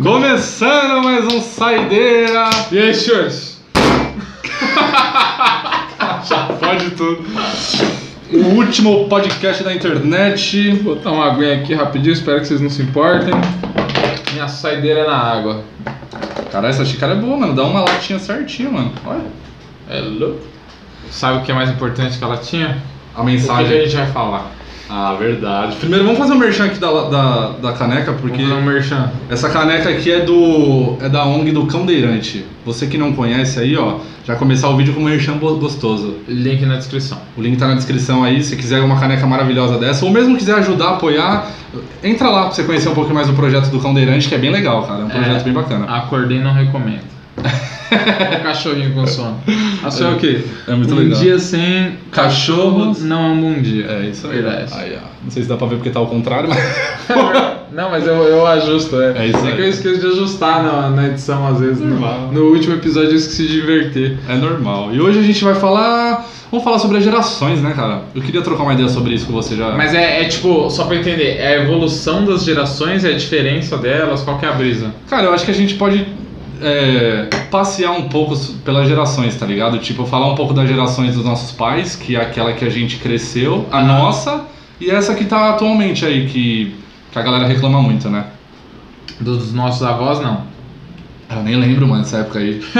Começando mais um Saideira! E aí, senhores? Já pode tudo. O último podcast da internet. Vou botar uma aguinha aqui rapidinho, espero que vocês não se importem. Minha saideira na água. Cara, essa xícara é boa, mano. Dá uma latinha certinho, mano. Olha. É louco. Sabe o que é mais importante que ela tinha? A O que, que mensagem. a gente vai falar? Ah, verdade. Primeiro, vamos fazer um merchan aqui da, da, da caneca, porque Vamos fazer um merchan. essa caneca aqui é do é da ONG do Cãodeirante. Você que não conhece aí, ó, já começar o vídeo com um merchan gostoso. Link na descrição. O link tá na descrição aí, se quiser uma caneca maravilhosa dessa, ou mesmo quiser ajudar, apoiar, entra lá pra você conhecer um pouquinho mais o projeto do Cãodeirante, que é bem legal, cara. É um projeto É. bem bacana. Acordei e não recomendo. O cachorrinho com sono. A sua é o quê? É muito um legal. dia sem cachorro não é um bom dia. É isso aí. Aí, ó. Não sei se dá pra ver porque tá ao contrário, mas. Não, mas eu, eu ajusto, é. É isso aí. que eu esqueço de ajustar na, na edição às vezes. No, Normal. no último episódio eu esqueci de inverter. É normal. E hoje a gente vai falar. Vamos falar sobre as gerações, né, cara? Eu queria trocar uma ideia sobre isso com você já. Mas é, é tipo, só pra entender, é a evolução das gerações, é a diferença delas, qual que é a brisa? Cara, eu acho que a gente pode é, passear um pouco pelas gerações, tá ligado? Tipo, falar um pouco das gerações dos nossos pais, que é aquela que a gente cresceu, a nossa, e essa que tá atualmente aí, que, que a galera reclama muito, né? Dos nossos avós, não. Eu nem lembro, mano, dessa época aí.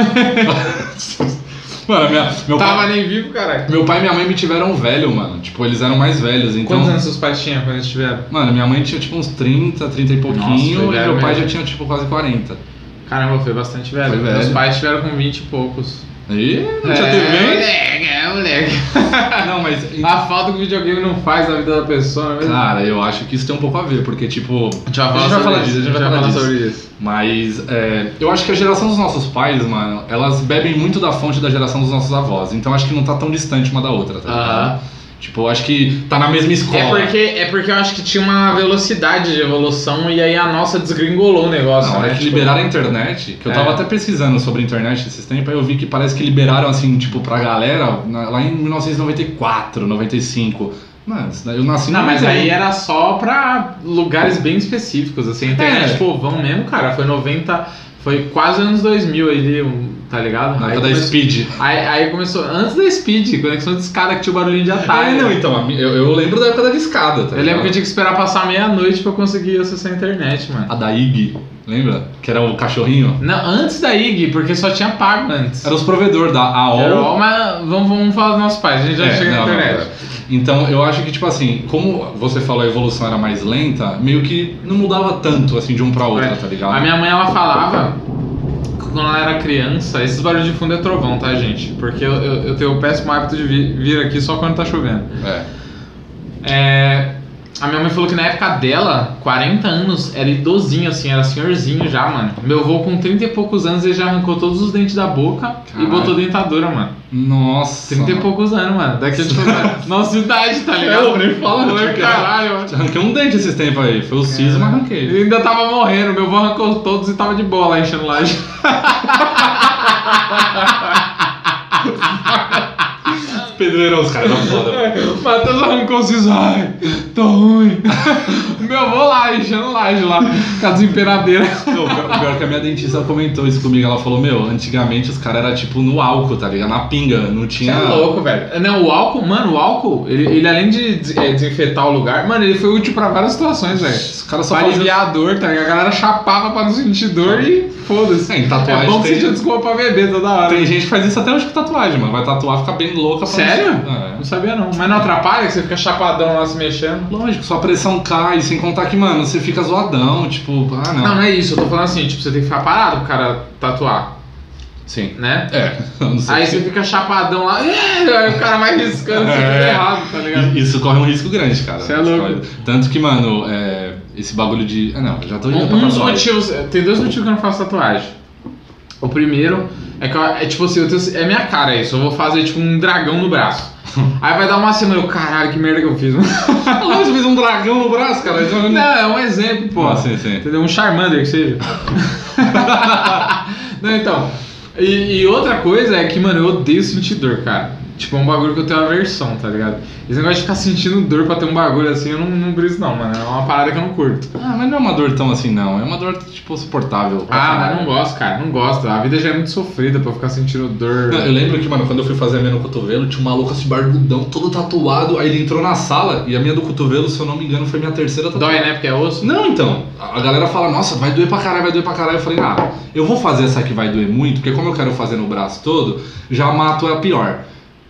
mano, minha, meu, Tava pai, nem vivo, caralho. meu pai e minha mãe me tiveram velho, mano. Tipo, eles eram mais velhos, então. Quantos anos seus pais tinham quando eles tiveram? Mano, minha mãe tinha tipo uns 30, 30 e pouquinho, Nossa, e meu pai mesmo. já tinha tipo quase 40. Caramba, foi bastante velho. Foi velho. Meus pais tiveram com 20 e poucos. Ih, não tinha é, TV? moleque, é, moleque. Não, mas. A falta que o videogame não faz na vida da pessoa, não é mesmo? Cara, eu acho que isso tem um pouco a ver, porque tipo. a gente vai a gente vai sobre falar isso, disso, a gente vai falar disso. isso. Mas é, eu acho que a geração dos nossos pais, mano, elas bebem muito da fonte da geração dos nossos avós. Então acho que não tá tão distante uma da outra, tá ligado? Aham. Tipo, eu acho que tá na mesma escola. É porque, é porque eu acho que tinha uma velocidade de evolução e aí a nossa desgringolou o negócio, Na hora né? que Tipo, liberaram a internet, que eu tava É. até pesquisando sobre a internet esses tempos, aí eu vi que parece que liberaram assim, tipo, pra galera lá em 1994, 95. Mano, eu nasci Não, mas 91. aí era só pra lugares bem específicos, assim, a internet, É. vão mesmo, cara, foi 90, foi quase anos 2000 ali, tá ligado? Na aí, época da começou, Speed. aí, aí começou, antes da Speed, conexão de escada que tinha o barulhinho de atalho. É, não, então, eu, eu lembro da época da discada, tá eu lembro que eu tinha que esperar passar meia-noite pra conseguir acessar a internet, mano. A da IG, lembra? Que era o cachorrinho. Não, antes da IG, porque só tinha pago antes. Era os provedores da AOL. Era o- mas vamos, vamos falar dos nossos pais, a gente já É, chega não, na não, internet. é. Então, eu acho que, tipo assim, como você falou, a evolução era mais lenta, meio que não mudava tanto, assim, de um pra outro, É. tá ligado? A minha mãe, ela falava quando ela era criança, esses barulhos de fundo é trovão, tá, gente? Porque eu, eu, eu tenho o péssimo hábito de vir, vir aqui só quando tá chovendo. É. É, a minha mãe falou que na época dela, 40 anos, era idosinho, assim, era senhorzinho já, mano. Meu avô, com 30 e poucos anos, ele já arrancou todos os dentes da boca e Caralho. botou dentadura, mano. Nossa. 30 e poucos anos, mano. Daqui tipo, nossa idade, tá ligado? É, eu nem falo, tipo, caralho, mano. Arranquei um dente esses tempos aí. Foi o siso, mas arranquei. Ele ainda tava morrendo, meu avô arrancou todos e tava de boa lá enchendo laje. Pedreirão, os caras da foda. Matheus arrancou os sisos, ai, tô ruim. meu avô lá enchendo laje lá, com a desemperadeira. Não, o pior- o pior é que a minha dentista comentou isso comigo. Ela falou, meu, antigamente os caras eram tipo no álcool, tá ligado? Na pinga, não Você tinha. é louco, velho. Não, o álcool, mano, o álcool, ele, ele além de des- é, desinfetar o lugar, mano, ele foi útil pra várias situações, velho. Os caras só faziam. aliviar a dor, tá ligado? A galera chapava pra não sentir dor e foda-se. É, em tatuagem É bom que tem- tinha desculpa pra beber toda hora. Tem gente que faz isso até hoje com tatuagem, mano. Vai tatuar, fica bem louca pra Sério? É. Não sabia não. Mas não atrapalha que você fica chapadão lá se mexendo? Lógico, sua pressão cai, sem contar que, mano, você fica zoadão, tipo, ah, não. Não, não é isso. Eu tô falando assim, tipo, você tem que ficar parado pro cara tatuar, Sim. né? É, não. Aí se- você fica chapadão lá, aí o cara vai riscando, você fica É. errado, tá ligado? Isso corre um risco grande, cara. Você é louco. Tanto que, mano, é, esse bagulho de. Ah, não, já tô indo Um, pra tatuagem. motivos, tem dois motivos que eu não faço tatuagem. O primeiro é que eu- é tipo assim, eu tenho- é minha cara isso, eu vou fazer tipo um dragão no braço. Aí vai dar uma semana, eu, caralho, que merda que eu fiz. Você fez um dragão no braço, cara. Não, é um exemplo, pô. Ah, sim, sim. Entendeu? Um Charmander que seja. Não, então. E, e outra coisa é que, mano, eu odeio sentir dor, cara. Tipo, é um bagulho que eu tenho aversão, tá ligado? Esse negócio de ficar sentindo dor pra ter um bagulho assim, eu não, não briso não, mano. É uma parada que eu não curto. Ah, mas não é uma dor tão assim, não. É uma dor, tipo, suportável. Ah, mas não gosto, cara, não gosto. A vida já é muito sofrida pra eu ficar sentindo dor. Não, eu lembro que, mano, quando eu fui fazer a minha no cotovelo, tinha um maluco assim, barbudão, todo tatuado. Aí ele entrou na sala e a minha do cotovelo, se eu não me engano, foi minha terceira tatuagem. Dói, né? Porque é osso. Não, então. A a galera fala, nossa, vai doer pra caralho, vai doer pra caralho. Eu falei, ah, eu vou fazer essa que vai doer muito, porque como eu quero fazer no braço todo, já mato a pior.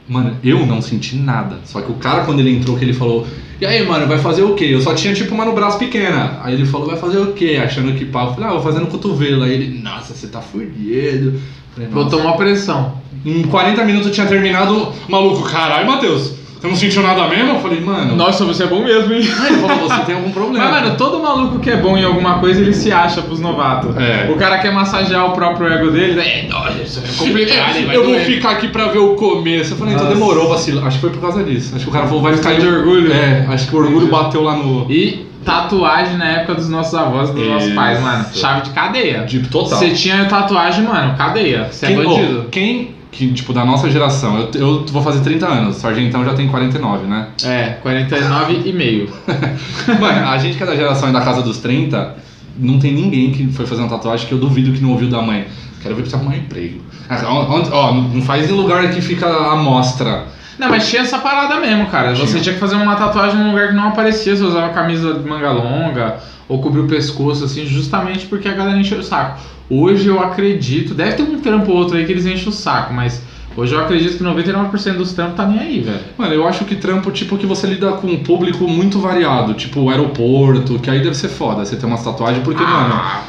Mano, eu não senti nada. Só que o cara, quando ele entrou, que ele falou, e aí, mano, vai fazer o quê? Eu só tinha tipo uma no braço pequena. Aí ele falou, vai fazer o quê? Achando que pau. Eu falei, ah, vou fazer no cotovelo. Aí ele, nossa, você tá fudido. Falei. Botou uma pressão. Em 40 minutos eu tinha terminado, maluco, caralho, Matheus, você não sentiu nada mesmo? Eu falei, mano. Nossa, você é bom mesmo, hein? Aí ele falou, você tem algum problema. Mas, mano, todo maluco que é bom em alguma coisa, ele se acha pros novatos. É. O cara quer massagear o próprio ego dele, né? Nossa, isso é complicado? Vai eu vou doer. ficar aqui pra ver o começo. Eu falei, então Nossa. demorou, vacilo. Acho que foi por causa disso. Acho que o cara falou, vai ficar de orgulho. É, acho que o orgulho bateu lá no. E tatuagem na época dos nossos avós e dos nossos Isso. pais, mano. Chave de cadeia. De total. Você tinha tatuagem, mano, cadeia. Você é bandido. oh, quem, que, tipo, da nossa geração, eu, eu vou fazer 30 anos, o Sargentão já tem 49, né? É, 49 e meio. Mano, a gente que é da geração da casa dos 30, não tem ninguém que foi fazer uma tatuagem que eu duvido que não ouviu da mãe. Quero ver pra arrumar um emprego. Ah, Onde, ó, não faz em lugar que fica a mostra. Não, mas tinha essa parada mesmo, cara. Você Tinha. tinha que fazer uma tatuagem num lugar que não aparecia. Você usava camisa de manga longa ou cobrir o pescoço, assim, justamente porque a galera encheu o saco. Hoje eu acredito, deve ter um trampo ou outro aí que eles enchem o saco, mas hoje eu acredito que 99% dos trampos tá nem aí, velho. Mano, eu acho que trampo, tipo, que você lida com um público muito variado, tipo o aeroporto, que aí deve ser foda você ter umas tatuagens, porque. Ah, mano.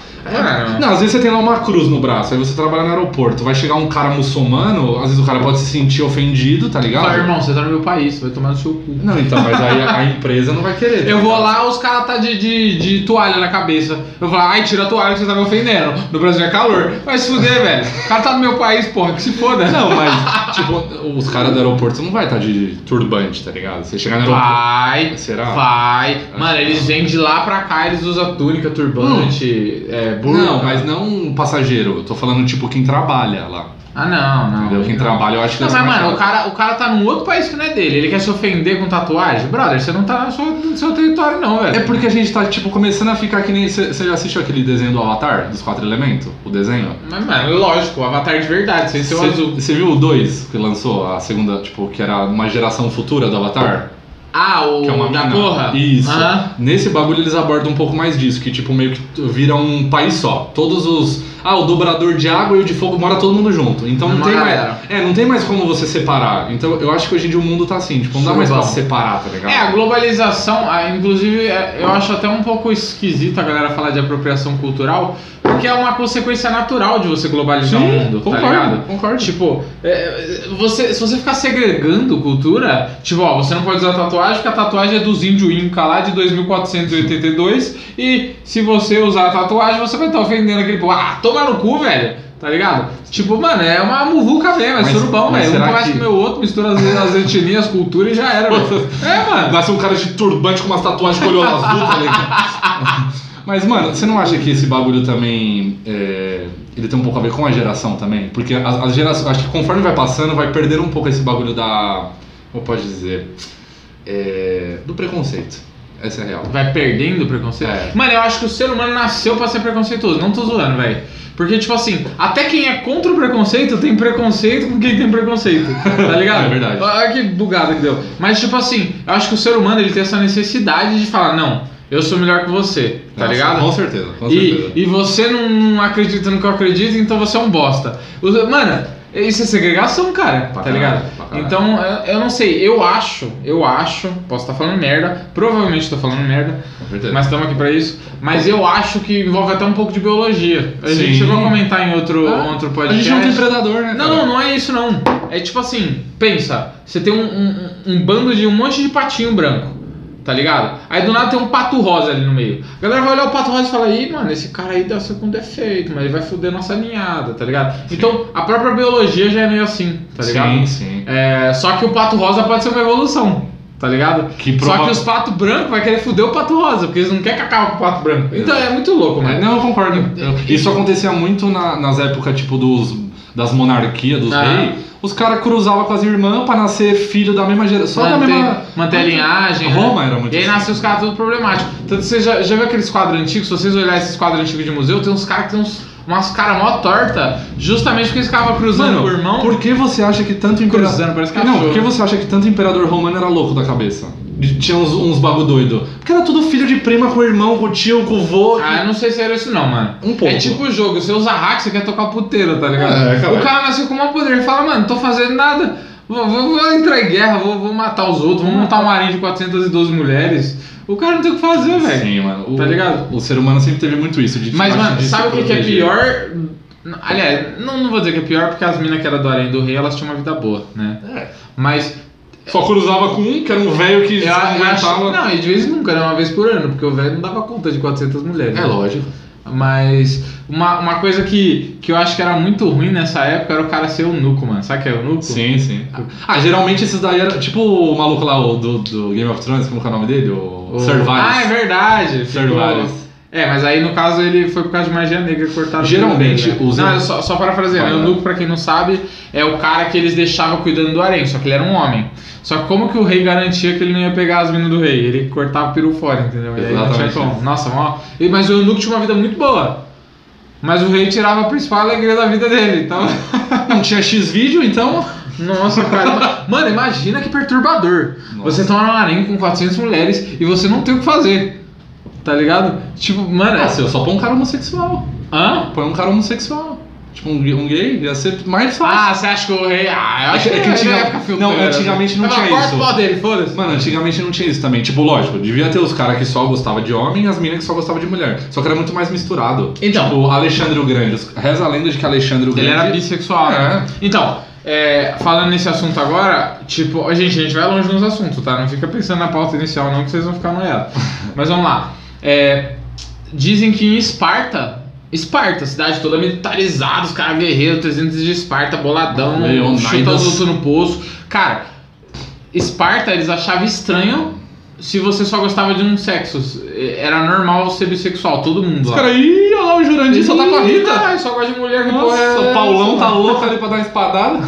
Não, às vezes você tem lá uma cruz no braço, aí você trabalha no aeroporto, vai chegar um cara muçulmano, às vezes o cara pode se sentir ofendido, tá ligado? Fala, irmão, você tá no meu país, você vai tomar no seu cu. Não, então, mas aí a, a empresa não vai querer. tá Eu vou lá, os caras tá de, de, de toalha na cabeça. Eu vou lá, ai, tira a toalha que você tá me ofendendo. No Brasil é calor. Vai se fuder, velho. O cara tá no meu país, porra, que se foda. Não, mas, tipo, os caras do aeroporto não vai estar de turbante, tá ligado? Você chegar no aeroporto. Vai, Será? vai. Acho Mano, eles vêm de lá pra cá, eles usam túnica, turbante, é, burca. Não, mas não um passageiro. Eu tô falando, tipo, quem trabalha lá. Ah, não, não. Entendeu? Quem trabalha, eu acho que Não, mas mano, o cara, o cara tá num outro país que não é dele. Ele quer se ofender com tatuagem? Brother, você não tá no seu, no seu território, não, velho. É porque a gente tá, tipo, começando a ficar que nem. Você já assistiu aquele desenho do Avatar, dos quatro elementos? O desenho? Mas, mano, lógico, o avatar de verdade, sem ser o azul. Você viu o 2 que lançou, a segunda, tipo, que era uma geração futura do Avatar? Ah, o Que é uma da mina. porra? Isso. Aham. Nesse bagulho eles abordam um pouco mais disso, que tipo, meio que vira um país só. Todos os. Ah, o dobrador de água e o de fogo mora todo mundo junto. Então não Uma tem mais. É, não tem mais como você separar. Então eu acho que hoje em dia o mundo tá assim, tipo, não dá mais pra Surubão. se separar, tá ligado? É, a globalização, inclusive, é, eu acho até um pouco esquisito a galera falar de apropriação cultural, porque é uma consequência natural de você globalizar o mundo, tá concordo, ligado? concordo. Tipo, é, você, se você ficar segregando cultura, tipo, ó, você não pode usar tatuagem, porque a tatuagem é dos índios Inca lá de 2482, e se você usar a tatuagem, você vai estar ofendendo aquele povo. Ah, toma no cu, velho! Tá ligado? Tipo, mano, é uma muvuca mesmo, é surubão, velho. Um que- com o outro, mistura as, as etnias, as culturas e já era, velho. É, mano. Nasce um cara de turbante com umas tatuagens com olho azul, tá ligado? Mas, mano, você não acha que esse bagulho também. é, ele tem um pouco a ver com a geração também? Porque as, as gerações. Acho que conforme vai passando, vai perdendo um pouco esse bagulho da. Como pode dizer? É, do preconceito. Essa é a real. Vai perdendo o preconceito. É. Mano, eu acho que o ser humano nasceu pra ser preconceituoso. Não tô zoando, velho. Porque, tipo assim, até quem é contra o preconceito tem preconceito com quem tem preconceito. Tá ligado? É verdade. Olha que bugada que deu. Mas, tipo assim, eu acho que o ser humano ele tem essa necessidade de falar, não, eu sou melhor que você. Tá Nossa, ligado? Com certeza, com certeza. E, e você não, não acredita no que eu acredito, então você é um bosta. Mano, isso é segregação, cara, Pra tá caralho, ligado? Então, eu, eu não sei, eu acho, eu acho, posso estar falando merda, provavelmente estou falando merda, mas estamos aqui pra isso. Mas eu acho que envolve até um pouco de biologia. A gente Sim. chegou a comentar em outro, Ah, outro a podcast. gente não tem predador, né? Não, cara? não, não é isso não. É tipo assim, pensa, você tem um, um, um bando de um monte de patinho branco, tá ligado? Aí do nada tem um pato rosa ali no meio. A galera vai olhar o pato rosa e fala, ih, mano, esse cara aí deve ser com defeito, mas ele vai foder nossa ninhada, tá ligado? Então a própria biologia já é meio assim, tá ligado? Sim, sim. É, só que o pato rosa pode ser uma evolução, tá ligado? Que Só prova- que os patos brancos vai querer foder o pato rosa, porque eles não querem cacau com o pato branco. Então é muito louco, É, mano. não, eu concordo. Isso acontecia muito na- nas épocas, tipo, dos, das monarquias, dos Ah. reis. Os caras cruzavam com as irmãs pra nascer filho da mesma geração. Só da manter, mesma. manter a linhagem. né? Roma era muito E aí assim. nasceu os caras tudo problemático. Tanto que você já, já viu aqueles quadros antigos? Se vocês olharem esses quadros antigos de museu, tem uns caras que tem uns, umas caras mó torta, justamente porque eles ficavam cruzando Mano, o irmão. por que você acha que tanto imperador. Cruzando, parece Não, cachorro. por que você acha que tanto imperador romano era louco da cabeça? Tinha uns, uns bagulho doido. Porque era tudo filho de prima com o irmão, com o tio, com o vô. Ah, eu não sei se era isso não, mano. Um pouco. É tipo o jogo, você usa hack, você quer tocar puteiro, tá ligado? É. O cara nasceu com o maior poder, ele fala, mano, não tô fazendo nada, vou, vou- vou entrar em guerra, vou, vou matar os outros, vou montar um harém de 412 mulheres. O cara não tem o que fazer, velho. Sim, mano. O, Tá ligado? O ser humano sempre teve muito isso. De Mas, mano, sabe o que, que é pior? Aliás, não, não vou dizer que é pior, porque as minas que eram do harém do rei, elas tinham uma vida boa, né? É. Mas Só cruzava com um, que era um velho que eu, aguentava. Não, e de vez em nunca, era uma vez por ano, porque o velho não dava conta de 400 mulheres. É lógico. Mas uma, uma coisa que, que eu acho que era muito ruim nessa época era o cara ser eunuco, mano. Sabe que é eunuco? Sim, sim. Ah, geralmente esses daí era tipo o maluco lá o do, do Game of Thrones, como que é o nome dele? O, O- Sir Varys. Ah, é verdade. Sir Varys. É, mas aí no caso ele foi por causa de magia negra que cortaram o Geralmente, dele, né? Não, só, só para fazer, o eunuco, pra quem não sabe, é o cara que eles deixavam cuidando do harém, só que ele era um homem. Só que como que o rei garantia que ele não ia pegar as minas do rei? Ele cortava o peru fora, entendeu? E aí não tinha como. Nossa, mó... Mas o eunuco tinha uma vida muito boa. Mas o rei tirava a principal alegria da vida dele, então... Não tinha X-Vídeo, então. Nossa, cara. Mano, imagina que perturbador. Nossa. Você tá num harém com 400 mulheres e você não tem o que fazer. Tá ligado? Tipo, mano. Nossa, eu só põe um cara homossexual. Hã? Põe um cara homossexual. Tipo, um, gay- um gay ia ser mais fácil. Ah, você acha que o rei. Ah, eu acho É que- é que ele antiga- não, antigamente não tinha corta isso. o pau dele, foda-se. Mano, antigamente não tinha isso também. Tipo, lógico, devia ter os caras que só gostavam de homem e as meninas que só gostavam de mulher. Só que era muito mais misturado. Então. Tipo, Alexandre o Grande. Reza a lenda de que Alexandre o Ele Grande. era bissexual. né? É. Então, é, falando nesse assunto agora, tipo, gente, a gente vai longe nos assuntos, tá? Não fica pensando na pauta inicial, não, que vocês vão ficar noiados. Mas vamos lá. É, dizem que em Esparta. Esparta, cidade toda militarizada, os caras guerreiros, 300 de Esparta, boladão, Leonidas. chuta no poço. Cara, Esparta eles achavam estranho se você só gostava de um sexo. Era normal ser bissexual, todo mundo Os caras, ih, olha lá o Jurandir só tá com a Rita. Ah, só gosta de mulher que Nossa, porra é o Paulão tá louco ali pra dar uma espadada.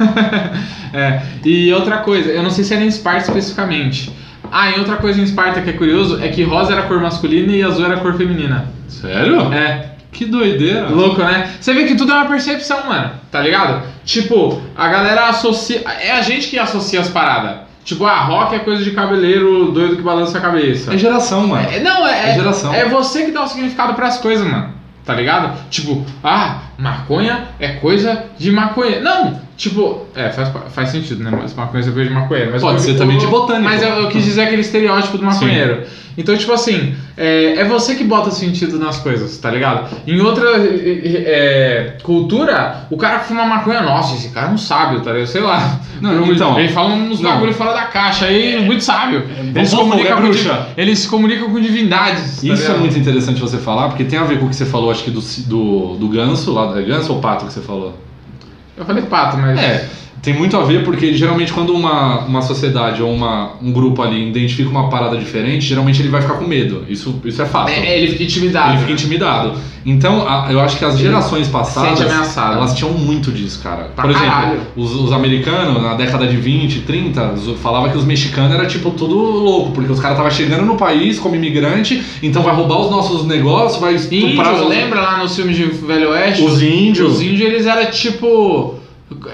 é, e outra coisa, eu não sei se era em Esparta especificamente. Ah, e outra coisa em Esparta que é curioso é que rosa era a cor masculina e azul era a cor feminina. Sério? É, Que doideira. louco, né? Você vê que tudo é uma percepção, mano, tá ligado? Tipo, a galera associa. É a gente que associa as paradas. Tipo, ah, rock é coisa de cabeleiro doido que balança a cabeça. É geração, mano. É, não, é, É geração. é você que dá o significado pras coisas, mano. Tá ligado? Tipo, ah, maconha é coisa de maconha. Não, tipo, é, faz, faz sentido, né? Mas maconha é coisa de maconheiro. Mas Pode eu- ser eu- também de botânico. Mas eu, eu quis dizer aquele estereótipo do maconheiro. Então, tipo assim, é, é você que bota sentido nas coisas, tá ligado? Em outra é, é, cultura, o cara fuma maconha, nossa, esse cara é um sábio, tá ligado? Sei lá. Não, então- Ele fala uns bagulho fora da caixa aí, muito sábio. Ele vamos se, comunica é com, ele se comunica com divindades. tá Isso é ligado? muito interessante você falar, porque tem a ver com o que você falou, acho que do, do, do ganso, lá, é ganso ou pato que você falou? Eu falei pato, mas. É, tem muito a ver porque geralmente quando uma, uma sociedade ou uma, um grupo ali identifica uma parada diferente, geralmente ele vai ficar com medo. Isso, isso é fato. É, ele fica intimidado. Ele fica intimidado. Então, a- eu acho que as gerações passadas, elas tinham muito disso, cara. Por exemplo, os, os americanos, na década de 20, 30, os- falava que os mexicanos era tipo tudo louco, porque os caras estavam chegando no país como imigrante, então vai roubar os nossos negócios, vai estuprar Índio, os, lembra lá nos filmes de Velho Oeste? os índios. Os índios, eles eram tipo.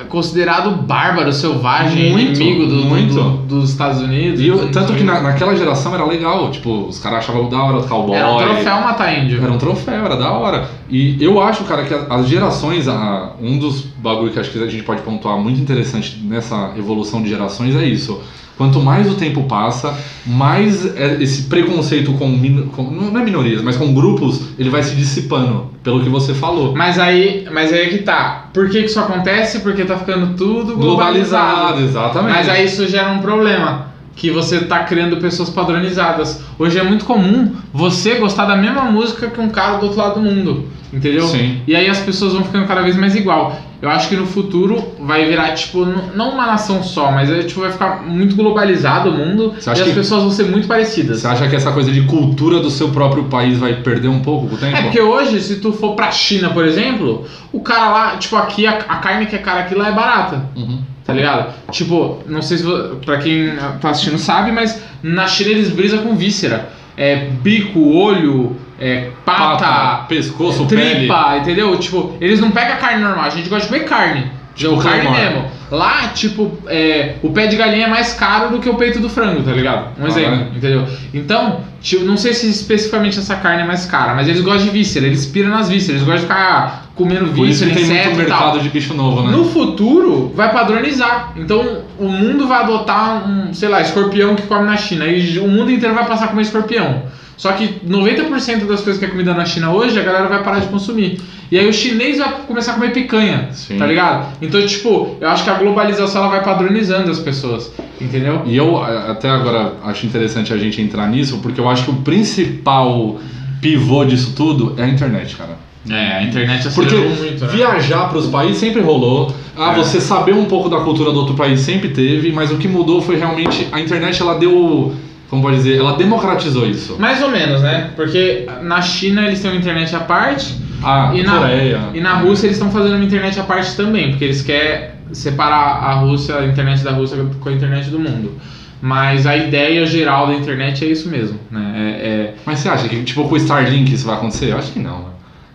Considerado bárbaro, selvagem, Muito, inimigo do, do- muito. do- dos Estados Unidos. E eu- tanto que na- naquela geração era legal, tipo, os caras achavam da hora o cowboy. Era um troféu matar índio. Era um troféu, era da hora. E eu acho, cara, que as gerações, a- um dos bagulho que acho que a gente pode pontuar muito interessante nessa evolução de gerações é isso. Quanto mais o tempo passa, mais é- esse preconceito com, com- não é minorias, mas com grupos, ele vai se dissipando, pelo que você falou. Mas aí, mas aí é que tá. Por que, que isso acontece? Porque tá ficando tudo globalizado. Globalizado, exatamente. Mas aí isso gera um problema. Que você tá criando pessoas padronizadas. Hoje é muito comum você gostar da mesma música que um cara do outro lado do mundo. Entendeu? Sim. E aí as pessoas vão ficando cada vez mais igual. Eu acho que no futuro vai virar, tipo, não uma nação só, mas é, tipo, vai ficar muito globalizado o mundo e as que- pessoas vão ser muito parecidas. Você acha que essa coisa de cultura do seu próprio país vai perder um pouco com o tempo? É porque hoje, se tu for pra China, por exemplo, o cara lá, tipo, aqui a, a carne que é cara aqui lá é barata. Uhum. Tá ligado? Tipo, não sei se pra quem tá assistindo sabe, mas na China eles brisam com víscera. É bico, olho, é pata, pescoço, pele. tripa, entendeu? Tipo, eles não pegam carne normal, a gente gosta de comer carne. Tipo Tipo, carne mesmo. Lá, tipo, é, o pé de galinha é mais caro do que o peito do frango, tá ligado? Um Caralho. exemplo, entendeu? Então, tipo, não sei se especificamente essa carne é mais cara, mas eles gostam de víscera, eles piram nas vísceras, eles gostam de ficar comendo Por isso víscera, tem inseto muito e tal. mercado de bicho novo, né? No futuro, vai padronizar. Então, o mundo vai adotar um, sei lá, escorpião que come na China. E o mundo inteiro vai passar a comer escorpião. Só que 90% das coisas que é comida na China hoje, a galera vai parar de consumir. E aí o chinês vai começar a comer picanha, Sim. tá ligado? Então, tipo, eu acho que a globalização ela vai padronizando as pessoas, entendeu? E eu até agora acho interessante a gente entrar nisso, porque eu acho que o principal pivô disso tudo é a internet, cara. É, a internet Porque acelerou muito, né? viajar para os países sempre rolou. Ah, É. você saber um pouco da cultura do outro país sempre teve, mas o que mudou foi realmente a internet, ela deu, como pode dizer, ela democratizou isso. Mais ou menos, né? Porque na China eles têm uma internet à parte, A E na- Coreia. E na Rússia eles estão fazendo uma internet à parte também, porque eles querem separar a Rússia, a internet da Rússia com a internet do mundo. Mas a ideia geral da internet é isso mesmo, né? É, é- Mas você acha que tipo com o Starlink isso vai acontecer? Eu acho que não. né?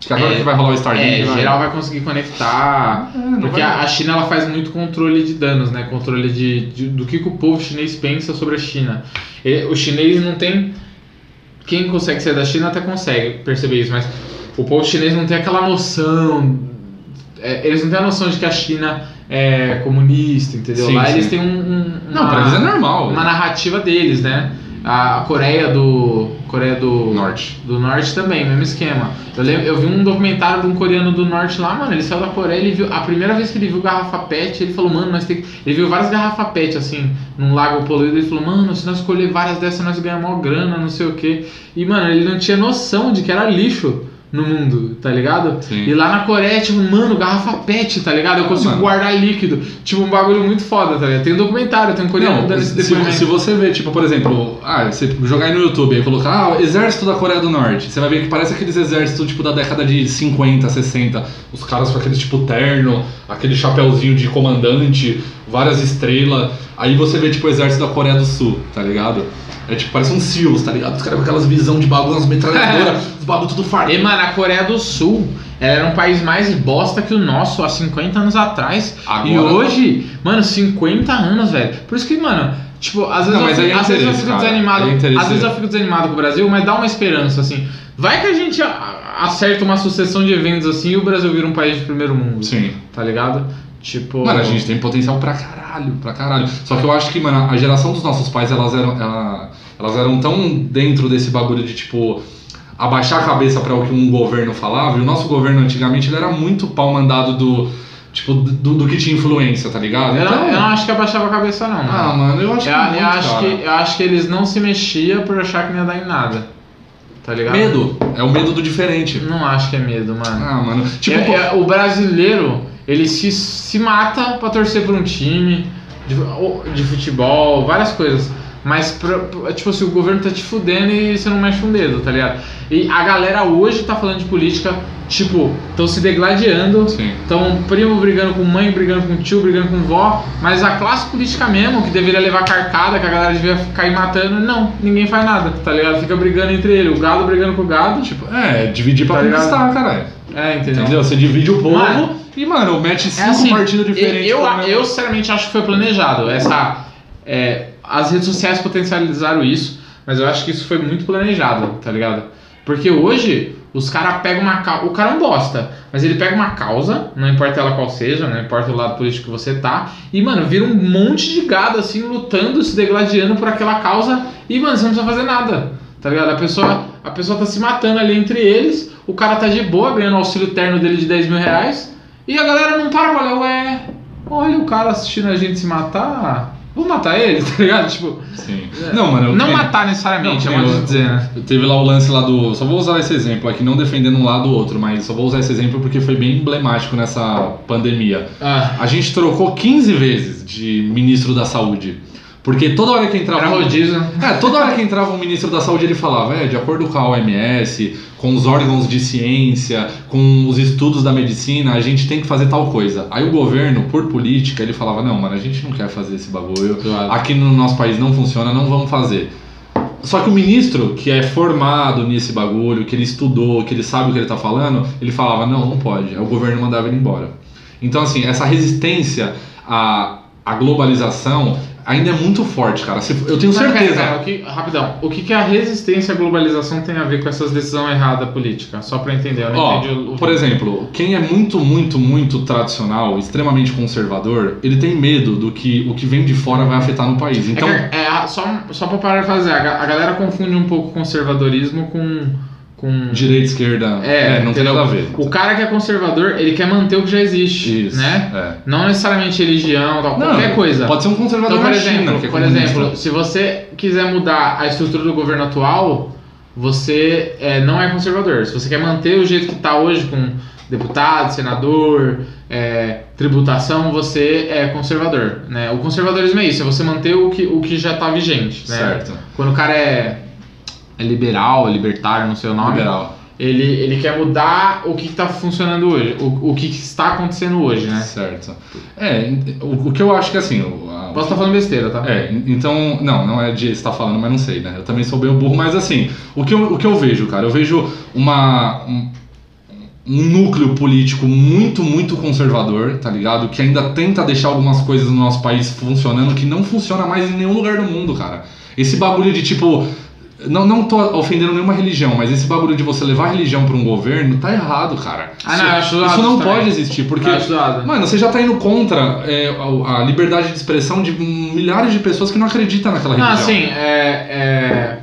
Acho que agora É, que vai rolar o Starlink, é, vai... geral vai conseguir conectar. É, não Porque vai- a China ela faz muito controle de danos, né? Controle de, de- do que, que o povo chinês pensa sobre a China. E o chinês não tem. Quem consegue ser da China até consegue perceber isso, mas o povo chinês não tem aquela noção. é, eles não têm a noção de que a China é comunista, entendeu? Sim, Lá sim. eles têm um. um- Não, uma- pra eles é normal. uma narrativa deles, né? A Coreia do Coreia do Norte. do norte também, mesmo esquema. Eu, lembro, eu vi um documentário de um coreano do norte lá, mano. Ele saiu da Coreia, ele viu a primeira vez que ele viu garrafa PET, ele falou, mano, nós tem que... ele viu várias garrafas PET assim num lago poluído. Ele falou, mano, se nós escolher várias dessas nós ganhamos maior grana, não sei o que. E mano, ele não tinha noção de que era lixo no mundo, tá ligado? Sim. E lá na Coreia, tipo, mano, garrafa PET, tá ligado? Eu consigo Mano. guardar líquido. Tipo, um bagulho muito foda, tá ligado? Tem um documentário, tem um coreano Não, dando esse se, depoimento. se você ver, tipo, por exemplo, ah, você jogar aí no YouTube e colocar ah, Exército da Coreia do Norte, você vai ver que parece aqueles exércitos tipo da década de 50, 60, os caras com aquele tipo terno, aquele chapéuzinho de comandante, várias estrelas. Aí você vê tipo o exército da Coreia do Sul, tá ligado? É tipo, parece um SEALs, tá ligado? Os caras com aquelas visão de bagulho, umas metralhadoras, os bagulho tudo farto. E, mano, a Coreia do Sul era um país mais bosta que o nosso há 50 anos atrás. Agora- E hoje, mano, 50 anos, velho. Por isso que, mano, tipo, às vezes, Não, eu, aí é às vezes eu fico cara. desanimado. É às vezes eu fico desanimado com o Brasil, mas dá uma esperança, assim. Vai que a gente acerta uma sucessão de eventos assim e o Brasil vira um país de primeiro mundo. Sim. Tá ligado? Tipo. Mano, a gente tem potencial pra caralho, pra caralho. Só que eu acho que, mano, a geração dos nossos pais, elas eram, ela- elas eram tão dentro desse bagulho de, tipo, abaixar a cabeça pra o que um governo falava. E o nosso governo, antigamente, ele era muito pau mandado do, tipo, do, do que tinha influência, tá ligado? Eu, não, Então- eu não acho que abaixava a cabeça, não. Ah, mano. eu acho eu, que eu muito, acho cara. que, eu acho que eles não se mexiam por achar que não ia dar em nada. Tá ligado? Medo. É o medo do diferente. Não acho que é medo, mano. Ah, mano. Tipo, É- é- o brasileiro, ele se, se mata pra torcer pra um time de, de futebol, várias coisas. Mas, pra- tipo assim, o governo tá te fudendo e você não mexe um dedo, tá ligado? E a galera hoje tá falando de política, tipo, estão se degladiando, Sim. estão primo brigando com mãe, brigando com tio, brigando com vó, mas a classe política mesmo, que deveria levar carcada, que a galera devia cair matando, não, ninguém faz nada, tá ligado? Fica brigando entre ele, o gado brigando com o gado, tipo, é, dividir pra Tá ligado? conquistar, caralho. é, entendeu? Entendeu? Você divide o povo Mano, e, mano, mete cinco É assim, partidos diferentes. Eu, eu, eu sinceramente acho que foi planejado. Essa, é, as redes sociais potencializaram isso, mas eu acho que isso foi muito planejado, tá ligado? Porque hoje os caras pegam uma causa. O cara é um bosta, mas ele pega uma causa, não importa ela qual seja, não importa o lado político que você tá, e, mano, vira um monte de gado assim, lutando, se degladiando por aquela causa, e, mano, você não precisa fazer nada. Tá ligado? A pessoa, a pessoa tá se matando ali entre eles, o cara tá de boa, ganhando o auxílio terno dele de 10 mil reais, e a galera não para pra olhar, ué, olha o cara assistindo a gente se matar. Vou matar ele, tá ligado? Tipo, Sim. Não, mano. eu- não é- matar necessariamente, Não, é de dizer, né? Teve lá o lance lá do. Só vou usar esse exemplo aqui, não defendendo um lado ou outro, mas só vou usar esse exemplo porque foi bem emblemático nessa pandemia. Ah, A gente trocou 15 vezes de ministro da saúde. Porque toda hora que entrava. era um- rodízio. né? É, toda hora que entrava um ministro da saúde ele falava, é, de acordo com a OMS, com os órgãos de ciência, com os estudos da medicina, a gente tem que fazer tal coisa. Aí o governo, por política, ele falava, não, mano, a gente não quer fazer esse bagulho. Aqui no nosso país não funciona, não vamos fazer. Só que o ministro, que é formado nesse bagulho, que ele estudou, que ele sabe o que ele tá falando, ele falava, não, não pode. Aí o governo mandava ele embora. Então, assim, essa resistência à, à globalização ainda é muito forte, cara. Eu tenho pera, certeza. pera, o que- rapidão, o que, que a resistência à globalização tem a ver com essas decisões erradas políticas? Só pra entender, eu não Ó, entendi o, por exemplo, quem é muito, muito, muito tradicional, extremamente conservador, ele tem medo do que o que vem de fora vai afetar no país. Então, É, que, é, só, só de fazer, a galera confunde um pouco conservadorismo com. Com... direita, esquerda, É, não tem nada a ver. O cara que é conservador, ele quer manter o que já existe, Isso, né? é. Não necessariamente religião, tal, Não, qualquer coisa. Pode ser um conservador Então, por exemplo, China, é por exemplo, se você quiser mudar a estrutura do governo atual, você é, não é conservador. Se você quer manter o jeito que está hoje, com deputado, senador, é, tributação, você é conservador. Né? O conservadorismo é isso, é você manter o que, o que já está vigente. Né? Certo. Quando o cara é, é liberal, libertário, não sei o nome, Liberal. ele, ele quer mudar o que está funcionando hoje, o, o que está acontecendo hoje, né? Certo. É, o, o que eu acho que assim. o- a- Posso estar falando besteira, tá? É, então, não, não é de estar falando, mas não sei, né? Eu também sou bem burro, mas assim, o que eu, o que eu vejo, cara, eu vejo uma. Um, um núcleo político muito, muito conservador, tá ligado? Que ainda tenta deixar algumas coisas no nosso país funcionando que não funciona mais em nenhum lugar do mundo, cara. Esse bagulho de tipo. Não, não tô ofendendo nenhuma religião, mas esse bagulho de você levar a religião pra um governo tá errado, cara. Ah, não, eu acho isso, zoado isso não também. pode existir, porque. Acho. Mano, você já tá indo contra é, a, liberdade de expressão de milhares de pessoas que não acreditam naquela Não, religião. assim, é. é...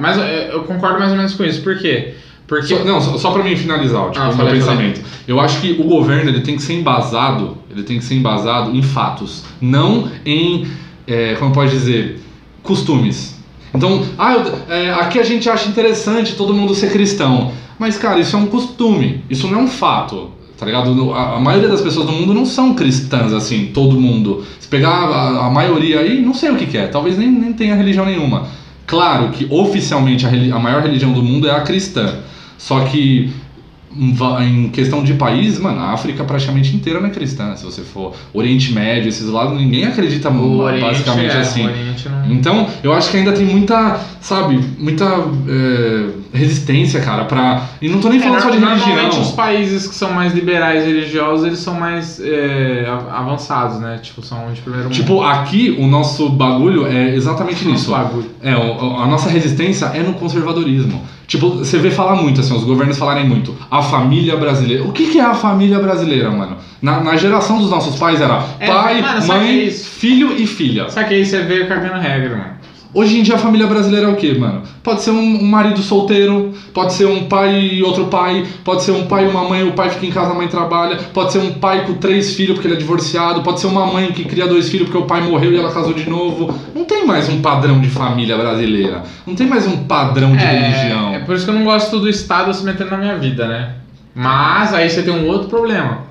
Mas eu- eu concordo mais ou menos com isso. Por quê? Porque. Só, não, só, só pra mim finalizar tipo, Ah, o meu falei, pensamento. Eu acho que o governo ele tem que ser embasado, ele tem que ser embasado em fatos, não em, é, como pode dizer, costumes. Então, ah, eu- é, aqui a gente acha interessante todo mundo ser cristão, mas cara, isso é um costume, isso não é um fato. Tá ligado? A, a maioria das pessoas do mundo não são cristãs, assim, todo mundo. Se pegar a, a maioria aí, não sei o que, que é, talvez nem, nem tenha religião nenhuma. Claro que oficialmente a, a maior religião do mundo é a cristã. Só que em questão de país, mano, a África praticamente inteira não é cristã. Se você for Oriente Médio, esses lados, ninguém acredita o Oriente, basicamente é, assim. Não... Então, eu acho que ainda tem muita, sabe, muita é, resistência, cara, pra. E não tô nem É, falando só de normalmente religião. os países que são mais liberais religiosos, eles são mais é, avançados, né? Tipo, são de primeiro mundo. Tipo, aqui o nosso bagulho é exatamente nisso. bagulho. É, a nossa resistência é no conservadorismo. Tipo, você vê falar muito, assim, os governos falarem muito. A família brasileira. O que, que é a família brasileira, mano? Na, na geração dos nossos pais era É, pai, mano, é mãe, isso? filho e filha. Só que aí você veio cagando regra, mano. Hoje em dia a família brasileira é o quê, mano? Pode ser um, um marido solteiro, pode ser um pai e outro pai, pode ser um pai e uma mãe, o pai fica em casa, a mãe trabalha, pode ser um pai com três filhos porque ele é divorciado, pode ser uma mãe que cria dois filhos porque o pai morreu e ela casou de novo. Não tem mais um padrão de família brasileira. Não tem mais um padrão de religião. É, é por isso que eu não gosto do Estado se metendo na minha vida, né? Mas aí você tem um outro problema.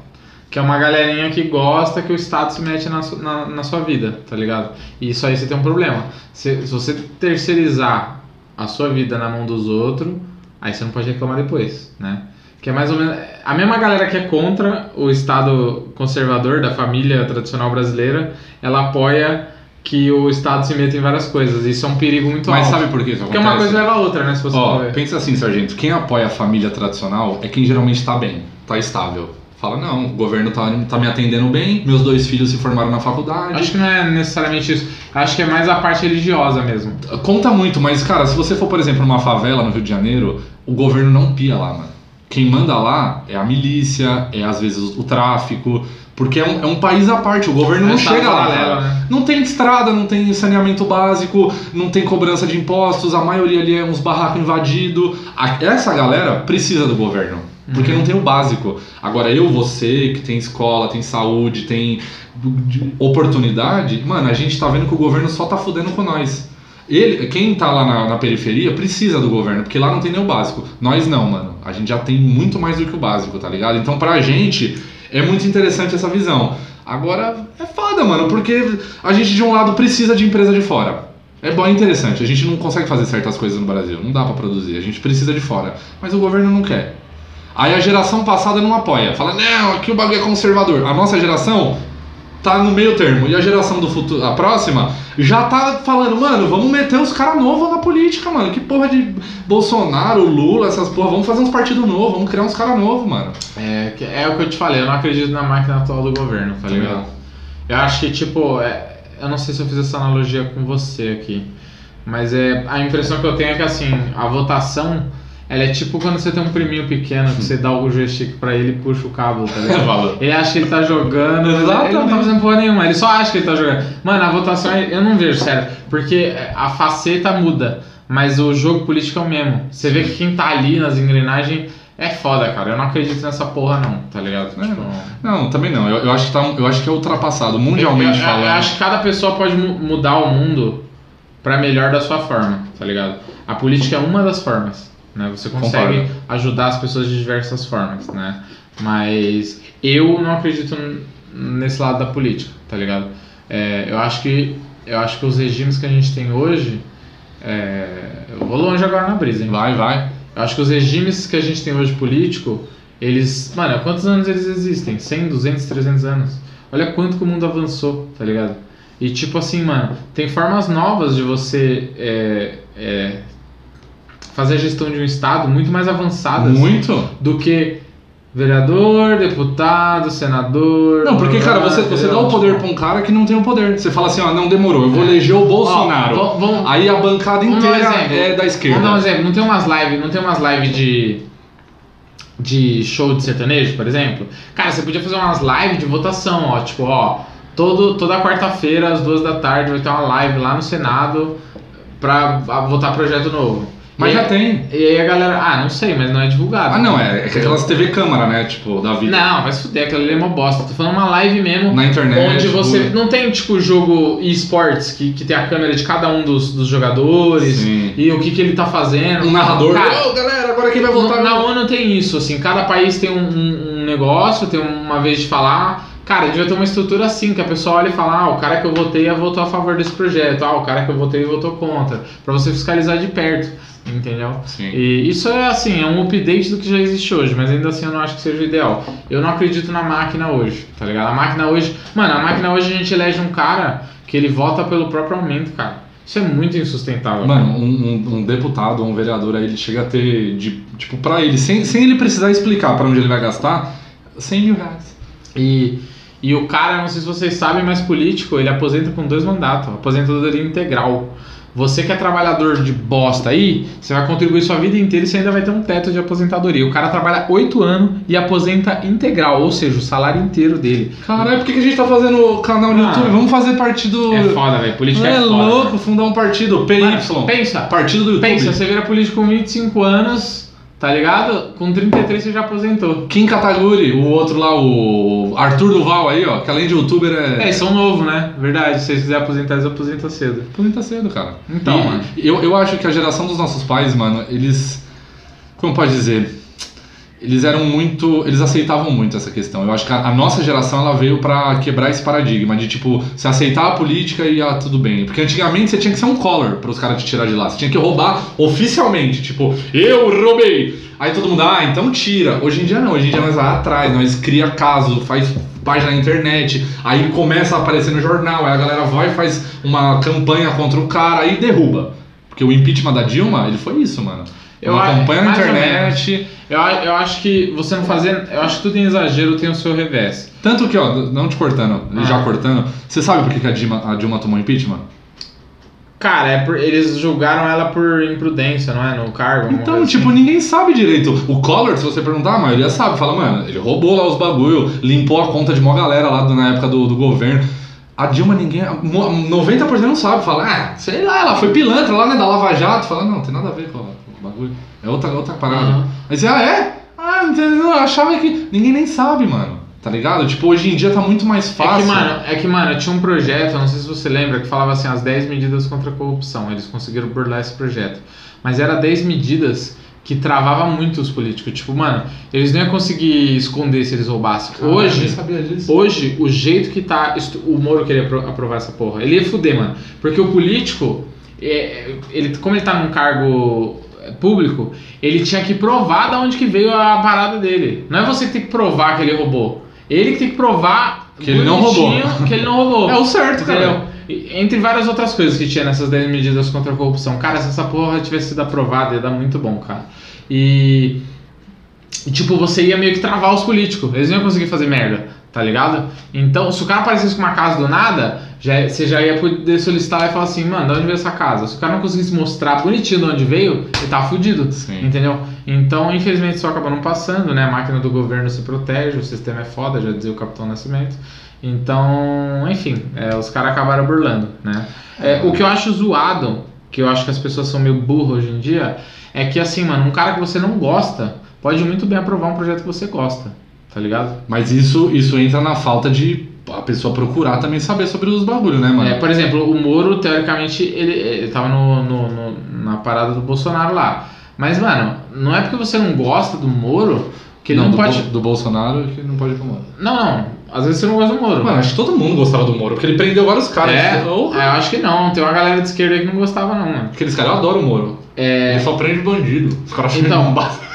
Que é uma galerinha que gosta que o Estado se mete na, na, na sua vida, tá ligado? E isso aí você tem um problema. Se, se você terceirizar a sua vida na mão dos outros, aí você não pode reclamar depois, né? Que é mais ou menos. A mesma galera que é contra o Estado conservador da família tradicional brasileira, ela apoia que o Estado se meta em várias coisas. Isso é um perigo muito Mas alto. sabe por que isso Porque acontece? uma coisa leva a outra, né? Se você Ó, pensa assim, sargento. Quem apoia a família tradicional é quem geralmente tá bem, tá estável. Fala, não, o governo tá, tá me atendendo bem, meus dois filhos se formaram na faculdade. Acho que não é necessariamente isso. Acho que é mais a parte religiosa mesmo. Conta muito, mas, cara, se você for, por exemplo, numa favela no Rio de Janeiro, o governo não pia lá, mano. Quem manda lá é a milícia, é às vezes o tráfico, porque é um, é um país à parte, o governo É não estado chega lá. paralelo, cara. né? Não tem estrada, não tem saneamento básico, não tem cobrança de impostos, a maioria ali é uns barracos invadidos. Essa galera precisa do governo. Porque Uhum. não tem o básico. Agora, eu, você, que tem escola, tem saúde, tem de- oportunidade, mano, a gente tá vendo que o governo só tá fudendo com nós. Ele, quem tá lá na, na periferia precisa do governo, porque lá não tem nem o básico. Nós não, mano. A gente já tem muito mais do que o básico, tá ligado? Então, pra gente, é muito interessante essa visão. Agora, é foda, mano, porque a gente de um lado precisa de empresa de fora. É bom, é interessante. A gente não consegue fazer certas coisas no Brasil, não dá pra produzir. A gente precisa de fora. Mas o governo não quer. Aí a geração passada não apoia. Fala, não, aqui o bagulho é conservador. A nossa geração tá no meio termo. E a geração do futuro, a próxima, já tá falando, mano, vamos meter os caras novos na política, mano. Que porra de Bolsonaro, Lula, essas porra. Vamos fazer uns partidos novos, vamos criar uns caras novos, mano. É, é o que eu te falei, eu não acredito na máquina atual do governo, tá ligado? Eu acho que, tipo, é- eu não sei se eu fiz essa analogia com você aqui, mas é a impressão que eu tenho é que, assim, a votação, ela é tipo quando você tem um priminho pequeno, que você dá o joystick pra ele e puxa o cabo, tá ligado? Ele acha que ele tá jogando, mas ele não tá Exatamente. fazendo porra nenhuma, ele só acha que ele tá jogando. Mano, a votação eu não vejo, sério, porque a faceta muda, mas o jogo político é o mesmo. Você vê que quem tá ali nas engrenagens é foda, cara. Eu não acredito nessa porra, não, tá ligado? É, Tipo, Não, também não. Eu, eu acho que tá, eu acho que é ultrapassado, mundialmente eu, eu- falando. Eu acho que cada pessoa pode mu- mudar o mundo pra melhor da sua forma, tá ligado? A política é uma das formas, né? Você consegue Concordo. ajudar as pessoas de diversas formas, né? Mas eu não acredito nesse lado da política, tá ligado? É, eu acho que eu acho que os regimes que a gente tem hoje é, eu vou longe agora na brisa, hein? Vai, vai. Eu acho que os regimes que a gente tem hoje político, eles. Mano, há quantos anos eles existem? 100, 200, 300 anos. Olha quanto que o mundo avançou, tá ligado? E tipo assim, mano, tem formas novas de você é, é, fazer a gestão de um estado muito mais avançadas Muito. do que vereador, deputado, senador. Não, porque, cara, você, você dá o poder pra um cara que não tem o poder. Você fala assim, ó, não demorou, eu vou eleger o Bolsonaro. Ó, vamos- Aí a bancada um inteira exemplo. é da esquerda. Vamos dar um exemplo. Não tem umas lives, não tem umas lives de de show de sertanejo, por exemplo? Cara, você podia fazer umas lives de votação, ó, tipo, ó, todo toda quarta-feira às duas da tarde vai ter uma live lá no Senado pra votar projeto novo. Mas E já aí- tem. E aí a galera, ah, não sei, mas não é divulgado. Ah, não, é, é que aquelas TV câmara, né? Tipo, da vida. Não, vai se fuder, aquela ali é uma bosta. Tô falando uma live mesmo. Na internet. Onde você. tudo. Não tem tipo jogo esportes que, que tem a câmera de cada um dos, dos jogadores Sim. e o que, que ele tá fazendo. Um narrador. Cara, Ô, galera, agora quem vai votar? na, na ONU tem isso, assim, cada país tem um, um- um negócio, tem uma vez de falar. Cara, devia ter uma estrutura assim, que a pessoa olha e fala, ah, o cara que eu votei votou a favor desse projeto, ah, o cara que eu votei votou contra. Pra você fiscalizar de perto, entendeu? Sim. E isso é assim, é um update do que já existe hoje, mas ainda assim eu não acho que seja o ideal. Eu não acredito na máquina hoje, tá ligado? A máquina hoje. Mano, a máquina hoje a gente elege um cara que ele vota pelo próprio aumento, cara. Isso é muito insustentável. Mano, um, um- um deputado ou um vereador aí, ele chega a ter, de, tipo, pra ele, sem, sem ele precisar explicar pra onde ele vai gastar, 100 mil reais. E, e o cara, não sei se vocês sabem, mas político, ele aposenta com dois mandatos, aposentadoria integral. Você que é trabalhador de bosta aí, você vai contribuir sua vida inteira e você ainda vai ter um teto de aposentadoria. O cara trabalha oito anos e aposenta integral, ou seja, o salário inteiro dele. Caralho, por que, que a gente tá fazendo canal no Ah. YouTube? Vamos fazer partido. É foda, velho. Política é, é foda. louco, fundar um partido. PY. Pensa, Partido do YouTube. pensa, você vira político com 25 anos, tá ligado? Com 33 você já aposentou. Kim Kataguri, o outro lá, o Arthur Duval aí, ó, que além de youtuber É, é. eles são novos, né? Verdade, se vocês quiserem aposentar, eles aposentam cedo. Aposenta cedo, cara. Então, E mano. eu, eu acho que a geração dos nossos pais, mano, eles. Como pode dizer? Eles eram muito. Eles aceitavam muito essa questão. Eu acho que a, a nossa geração ela veio pra quebrar esse paradigma de tipo, se aceitar a política e ah, tudo bem. Porque antigamente você tinha que ser um collar pros caras te tirar de lá. Você tinha que roubar oficialmente. Tipo, eu roubei! Aí todo mundo, ah, então tira. Hoje em dia não, hoje em dia nós vai atrás, nós cria caso, faz página na internet, aí começa a aparecer no jornal, aí a galera vai faz uma campanha contra o cara e derruba. Porque o impeachment da Dilma, ele foi isso, mano. Eu uma a- campanha na internet. Eu, eu acho que você não fazer. Eu acho que tudo em exagero tem o seu revés. Tanto que, ó, não te cortando, Ah. já cortando, você sabe por que, que a, Dilma, a Dilma tomou impeachment? Cara, é por- eles julgaram ela por imprudência, não é? No cargo. Então, tipo, assim. ninguém sabe direito. O Collor, se você perguntar, a maioria sabe. Fala, mano, ele roubou lá os bagulho, limpou a conta de uma galera lá do- na época do, do governo. A Dilma, ninguém. mo- 90% não sabe. Fala, ah, sei lá, ela foi pilantra lá, né, da Lava Jato. Fala, não, tem nada a ver com, o bagulho. É outra, outra parada. Aham. Aí você, ah, é? Ah, entendeu? Eu achava que. Ninguém nem sabe, mano. Tá ligado? Tipo, hoje em dia tá muito mais É fácil. que, mano, é que, mano, tinha um projeto, não sei se você lembra, que falava assim, as 10 medidas contra a corrupção. Eles conseguiram burlar esse projeto. Mas era 10 medidas que travava muito os políticos. Tipo, mano, eles não iam conseguir esconder se eles roubassem. Nem Hoje, hoje, o jeito que tá. O Moro queria apro- aprovar essa porra. Ele ia fuder, mano. Porque o político, é, ele, como ele tá num cargo é, público, ele tinha que provar da onde que veio a parada dele. Não é você que tem que provar que ele roubou. Ele que tem que provar Que ele não roubou. que ele não roubou. É o certo, cara. Entre várias outras coisas que tinha nessas 10 medidas contra a corrupção. Cara, se essa porra tivesse sido aprovada, ia dar muito bom, cara. E. e, tipo, você ia meio que travar os políticos. Eles não iam conseguir fazer merda, tá ligado? Então, se o cara aparecesse com uma casa do nada, já, você já ia poder solicitar e falar assim, mano, de onde veio essa casa? Se o cara não conseguisse mostrar bonitinho de onde veio, ele tava fudido. Sim. Entendeu? Então, infelizmente, isso acaba não passando, né? A máquina do governo se protege, o sistema é foda, já dizia o Capitão Nascimento. Então, enfim, é, os caras acabaram burlando, né? É, o que eu acho zoado, que eu acho que as pessoas são meio burras hoje em dia, é que assim, mano, um cara que você não gosta pode muito bem aprovar um projeto que você gosta, tá ligado? Mas isso, isso entra na falta de a pessoa procurar também saber sobre os bagulhos, né, mano? É, por exemplo, o Moro, teoricamente, ele, ele tava no, no- no- na parada do Bolsonaro lá. Mas, mano, não é porque você não gosta do Moro que ele não, do, pode. Bo- do Bolsonaro que não pode ir pro Moro. Não, não. Às vezes você não gosta do Moro. Mano, acho que todo mundo gostava do Moro, porque ele prendeu vários caras. é, Porra. é, eu acho que não. Tem uma galera de esquerda aí que não gostava, não, mano. Aqueles caras, eu adoro o Moro. É, Ele só prende bandido. Os caras acham Então, que não basta.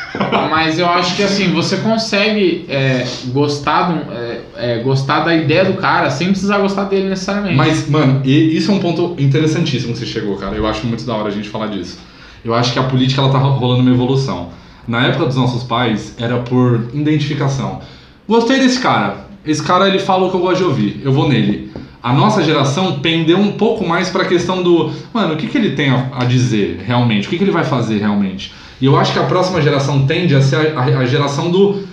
Mas eu acho que assim, você consegue é, gostar, um- é, é, gostar da ideia do cara sem precisar gostar dele necessariamente. Mas, mano, e isso é um ponto interessantíssimo que você chegou, cara. Eu acho muito da hora a gente falar disso. Eu acho que a política ela tá rolando uma evolução. Na época dos nossos pais, era por identificação. Gostei desse cara. Esse cara ele fala o que eu gosto de ouvir. Eu vou nele. A nossa geração pendeu um pouco mais pra questão do, mano, o que, que ele tem a, a dizer realmente? O que, que ele vai fazer realmente? E eu acho que a próxima geração tende a ser a, a- a geração do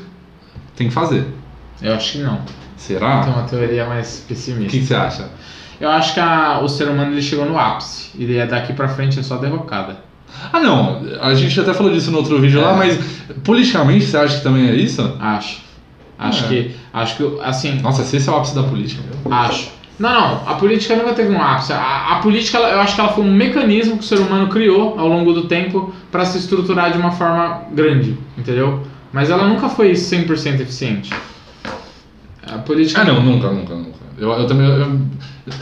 tem que fazer. Eu acho que não. Será? Tem uma teoria mais O pessimista. que, que você acha? Eu acho que a- o ser humano ele chegou no ápice. E daí daqui pra frente é só derrocada. Ah, não. A gente até falou disso no outro vídeo É. lá, mas politicamente você acha que também é isso? Acho. Acho É. que. Acho que. Assim. Nossa, se esse é o ápice da política. Acho. Não, não, a política nunca teve um ápice. A, a política, eu acho que ela foi um mecanismo que o ser humano criou ao longo do tempo para se estruturar de uma forma grande, entendeu? Mas ela nunca foi 100% eficiente. A política. Ah, não, nunca, nunca, nunca. Eu, eu também. eu-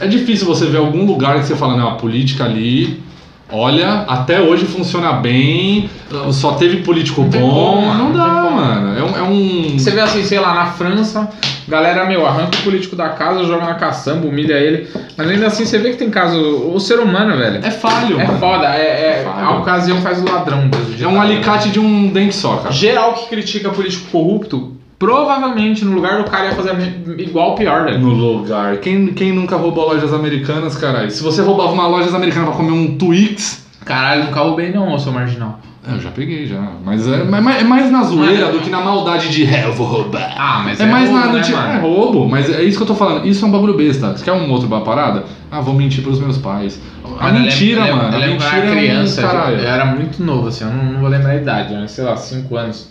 é difícil você ver algum lugar que você fala, não, a política ali. Olha, até hoje funciona bem, só teve político Não bom. como, não não dá, como. mano. É um. É um... Você vê assim, sei lá, na França, galera, meu, arranca o político da casa, joga na caçamba, humilha ele. Mas ainda assim você vê que tem caso. O ser humano, velho. É falho, É mano. foda, é, é- É a ocasião faz o ladrão. É um alicate de um dente só, cara. Geral que critica político corrupto, provavelmente no lugar do cara ia fazer igual pior, velho. No lugar. Quem, quem nunca roubou lojas americanas, caralho? Se você roubava uma loja americana pra comer um Twix. Caralho, nunca roubei não, seu marginal. É, eu já peguei já. Mas é, mas é mais na zoeira Mano. do que na maldade de é, eu vou roubar. Ah, mas É, mais roubo, na né, tipo, é roubo, mas é isso que eu tô falando. Isso é um bagulho besta. Você quer um outro ba- parada? Ah, vou mentir pros meus pais. A eu mentira, lembro- mano. Eu a lembro eu era é criança, caralho. eu era muito novo, assim, eu não, não vou lembrar a idade, mas sei lá, 5 anos.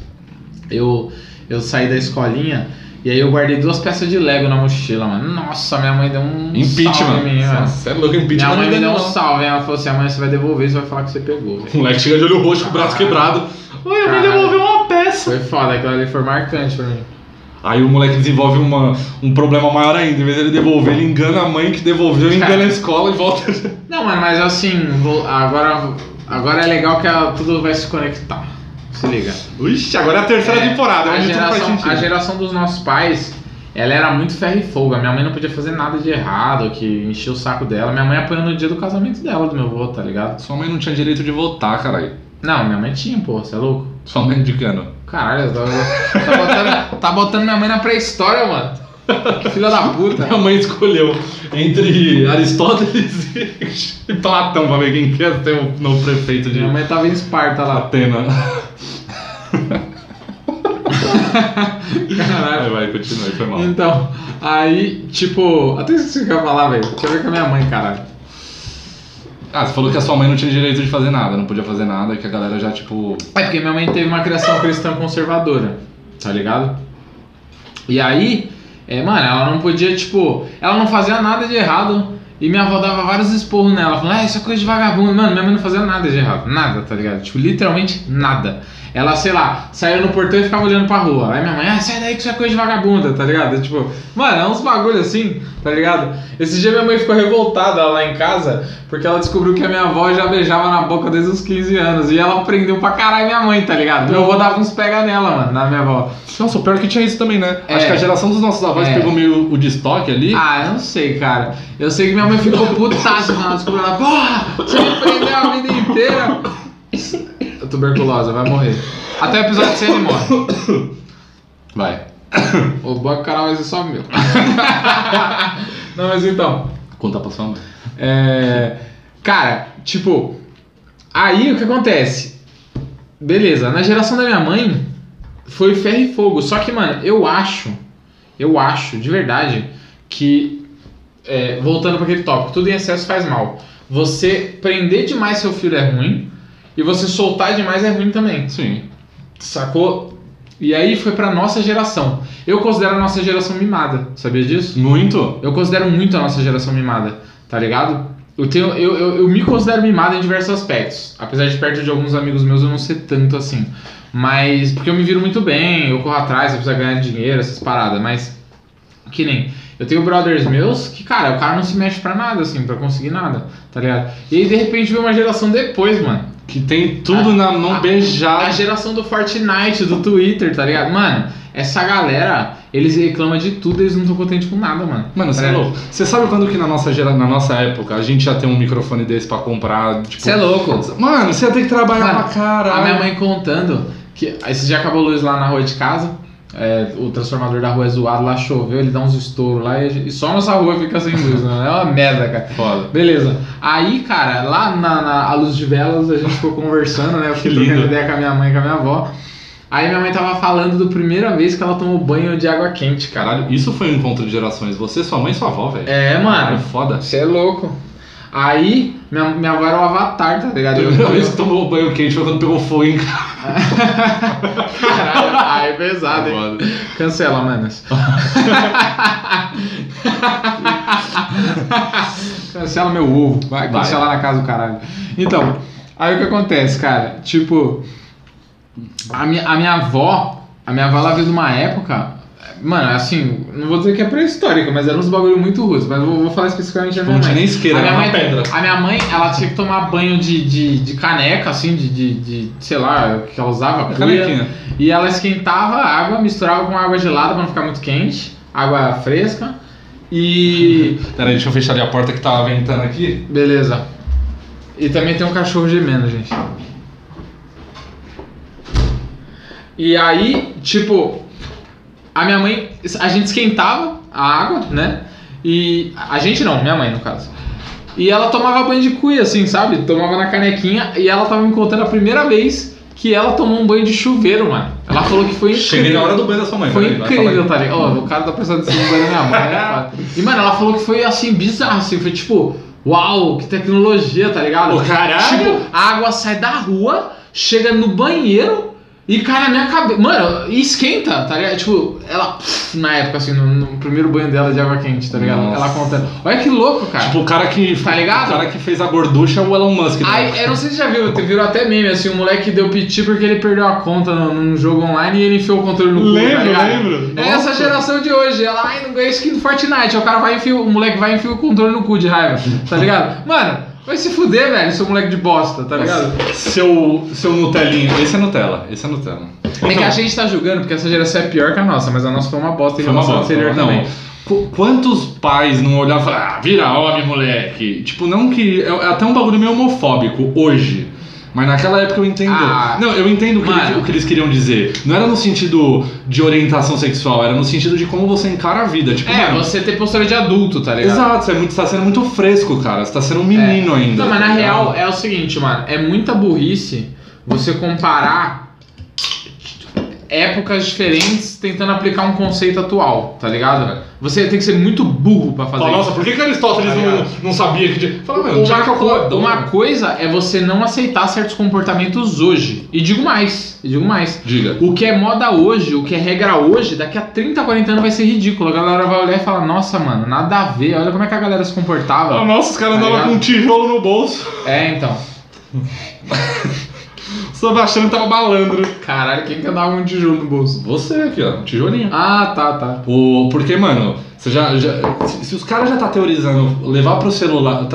Eu, eu saí da escolinha e aí eu guardei duas peças de Lego na mochila, mano. Nossa, minha mãe deu um salve Impeachment. em mim, mano. Você é louco, impeachment. Minha mãe não me é deu um salve, ela falou assim, amanhã você vai devolver e você vai falar que você pegou, velho. O moleque chega de olho roxo com o braço quebrado. Oi, eu Caralho. devolveu uma peça. Foi foda, aquilo ali foi marcante pra mim. Aí o moleque desenvolve uma, um problema maior ainda. Em vez de ele devolver, ele engana a mãe que devolveu, engana a escola e volta. Não, mano, mas assim, vou- agora, agora é legal que ela- tudo vai se conectar. Se liga. Ixi, agora é a terceira É, temporada. A tudo faz geração, a geração dos nossos pais, ela era muito ferro e fogo. A minha mãe não podia fazer nada de errado, que enchia o saco dela. Minha mãe apanhou no dia do casamento dela, do meu avô, tá ligado? Sua mãe não tinha direito de votar, caralho. Não, minha mãe tinha, pô, você é louco? Sua mãe de cano. Caralho, tá, tá, botando, tá botando minha mãe na pré-história, mano. Filha da puta. Minha mãe escolheu entre Aristóteles e Platão pra ver quem quer ser o novo prefeito de Minha mãe tava em Esparta lá. Atena. Caralho. Vai, vai, continua, foi mal. Então, aí, tipo, até esqueci o que eu ia falar, velho. Deixa eu ver com a minha mãe, caralho. Ah, você falou que a sua mãe não tinha direito de fazer nada, não podia fazer nada, que a galera já, tipo. É porque minha mãe teve uma criação cristã conservadora. tá ligado? E aí, é, mano, ela não podia, tipo, ela não fazia nada de errado. E minha avó dava vários esporros nela, falando, ah, isso é coisa de vagabundo. Mano, minha mãe não fazia nada de errado, nada, tá ligado? Tipo, literalmente nada. Ela, sei lá, saía no portão e ficava olhando pra rua. Aí minha mãe, ah, sai daí que isso é coisa de vagabunda, tá ligado? Tipo, mano, é uns bagulho assim, tá ligado? Esse dia minha mãe ficou revoltada lá em casa, porque ela descobriu que a minha avó já beijava na boca desde os 15 anos. E ela aprendeu pra caralho minha mãe, tá ligado? Meu avô dava uns pega nela, mano, na minha avó. Nossa, o pior é que tinha isso também, né? É. Acho que a geração dos nossos avós É. pegou meio o destoque ali. Ah, eu não sei, cara. Eu sei que minha mãe ficou putaça quando ela descobriu ela. Porra, você me prendeu a vida inteira. Tuberculosa, vai morrer. Até o episódio 100 ele morre. Vai. O bom é que o canal vai ser só meu. não, mas então. Conta pra sua mãe. É, cara, tipo, aí o que acontece? Beleza, na geração da minha mãe foi ferro e fogo. Só que, mano, eu acho, eu acho, de verdade, que é, voltando para aquele tópico, tudo em excesso faz mal. Você prender demais seu filho é ruim e você soltar demais é ruim também. Sim. Sacou? E aí foi pra nossa geração. Eu considero a nossa geração mimada, sabia disso? Muito? Eu considero muito a nossa geração mimada, tá ligado? Eu, tenho, eu, eu, eu me considero mimado em diversos aspectos. Apesar de perto de alguns amigos meus eu não ser tanto assim. Mas porque eu me viro muito bem, eu corro atrás, eu preciso ganhar dinheiro, essas paradas. Mas que nem. Eu tenho brothers meus que, cara, o cara não se mexe pra nada, assim, pra conseguir nada, tá ligado? E aí de repente vem uma geração depois, mano. Que tem tudo na mão a- beijada. A geração do Fortnite, do Twitter, tá ligado? Mano, essa galera, eles reclamam de tudo, eles não estão contentes com nada, mano. Mano, você Tá é louco. Você sabe quando que na nossa, gera... na nossa época a gente já tem um microfone desse pra comprar? Tipo... Você é louco. Mano, você ia ter que trabalhar Mano, pra caralho. A minha mãe contando que aí você já acabou a luz lá na rua de casa. É, o transformador da rua é zoado, lá choveu, ele dá uns estouros lá e, só nossa rua fica sem luz, né? É uma merda, cara. Foda. Beleza. Aí, cara, lá na, na luz de velas a gente ficou conversando, né? Eu fiquei Que trocando ideia com a minha mãe e com a minha avó. Aí minha mãe tava falando da primeira vez que ela tomou banho de água quente, cara. Caralho, isso foi um encontro de gerações. Você, sua mãe e sua avó, velho. É, Caralho, mano. foda. Você é louco. Aí, minha, minha avó era o avatar, tá ligado? Eu- primeira vez que tomou banho quente foi quando pegou fogo em casa. Caralho, ai, pesado, hein? Cancela, manas. Cancela meu ovo. Vai, Vai. cancelar na casa do caralho. Então, aí o que acontece, cara? Tipo, a minha, a minha avó, a minha avó ela veio de uma época. Mano, assim, não vou dizer que é pré-histórica, mas eram uns bagulho muito ruins. Mas eu vou, vou falar especificamente da minha Não tinha mãe. nem isqueira, a minha era mãe, pedra. A minha mãe, ela tinha que tomar banho de, de, de caneca, assim, de, de, de, sei lá, o que ela usava, cuia. Canequinha. E ela esquentava a água, misturava com água gelada pra não ficar muito quente, água fresca. E. Pera aí, deixa eu fechar ali a porta que tava ventando aqui. Beleza. E também tem um cachorro gemendo, gente. E aí, tipo, a minha mãe. A gente esquentava a água, né? E. A gente não, minha mãe no caso. E ela tomava banho de cuia, assim, sabe? Tomava na canequinha e ela tava me contando a primeira vez que ela tomou um banho de chuveiro, mano. Ela falou que foi incrível. Cheguei na hora do banho da sua mãe. Foi incrível, tá ligado? Ó, o cara tá pensando em cima da minha mãe, né? E, mano, ela falou que foi assim, bizarro, assim, foi tipo, uau, que tecnologia, tá ligado? Ô, caralho! Tipo, a água sai da rua, chega no banheiro e cai na minha cabeça. Mano, e esquenta, tá ligado? Tipo, ela, pff, na época, assim, no, no primeiro banho dela de água quente, tá ligado? Nossa. Ela contando. Olha que louco, cara. Tipo, o cara que. Tá ligado? O cara que fez a gorducha é o Elon Musk. né? Aí, eu não sei se já viu, virou até meme, assim, um moleque deu piti porque ele perdeu a conta no- num jogo online e ele enfiou o controle no cu, tá Lembro, ligado? lembro. É essa geração de hoje, ela, ai, não ganhei skin do Fortnite, aí o cara vai e enfia, o moleque vai e enfia o controle no cu de raiva, tá ligado? Mano, vai se fuder, velho, seu moleque de bosta, tá ligado? Seu, seu Nutelinho. Esse é Nutella. Esse é Nutella. É que a gente tá julgando porque essa geração é pior que a nossa, mas a nossa foi uma bosta em Foi uma relação à bosta. anterior Não, também. Qu- Quantos pais não olhavam e falavam, ah, vira homem, moleque? Tipo, não que. É é até um bagulho meio homofóbico hoje. Mas naquela época eu entendo. Ah, não, eu entendo o que, eles, o que eles queriam dizer. Não era no sentido de orientação sexual, era no sentido de como você encara a vida. Tipo, É, mano, você ter postura de adulto, tá ligado? Exato, você é muito, tá sendo muito fresco, cara. Você tá sendo um menino ainda. Não, mas tá na real é o seguinte, mano, é muita burrice você comparar. Épocas diferentes tentando aplicar um conceito atual, tá ligado? Você tem que ser muito burro pra fazer Fala, isso. nossa, por que, que Aristóteles Tá não, não sabia que tinha. Fala, tinha Uma, co- uma coisa é você não aceitar certos comportamentos hoje. E digo mais, e digo mais. Diga. O que é moda hoje, o que é regra hoje, daqui a 30, 40 anos vai ser ridículo. A galera vai olhar e falar, nossa, mano, nada a ver, olha como é que a galera se comportava. Ah, nossa, os caras Tá andavam com um tijolo no bolso. É, então. Sebastião tava malandro. Caralho, quem que andava com um tijolo no bolso? Você aqui, ó, um tijolinho. Ah, tá, tá. O, porque, mano, você já, já- se, se os caras já tá teorizando levar pro celular,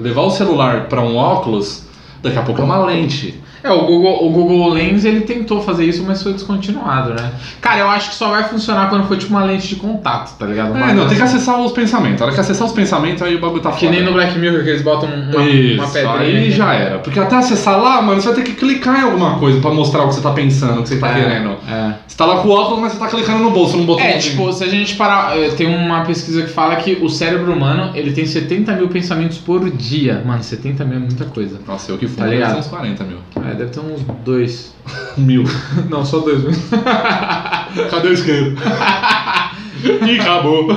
levar o celular pra um óculos, daqui a pouco é uma lente. É, o Google, o Google Lens ele tentou fazer isso, mas foi descontinuado, né? Cara, eu acho que só vai funcionar quando for tipo uma lente de contato, tá ligado? Uma É, não, tem que dessas- acessar os pensamentos. A hora que acessar os pensamentos, aí o bagulho tá Que foda. nem no Black Mirror que eles botam uma, Isso, uma pedrinha. aí aqui. já era. Porque até acessar lá, mano, você vai ter que clicar em alguma coisa pra mostrar o que você tá pensando, o que você tá É, querendo. É. Você tá lá com o óculos, mas você tá clicando no bolso, não botou É, tipo, se a gente parar. eh, Tem uma pesquisa que fala que o cérebro humano ele tem 70 mil pensamentos por dia. Mano, 70 mil é muita coisa. Nossa, eu que fui, Tá ligado? ser uns 40 mil. É, deve ter uns dois. Mil. Não, só dois. Cadê o isqueiro? Ih, acabou.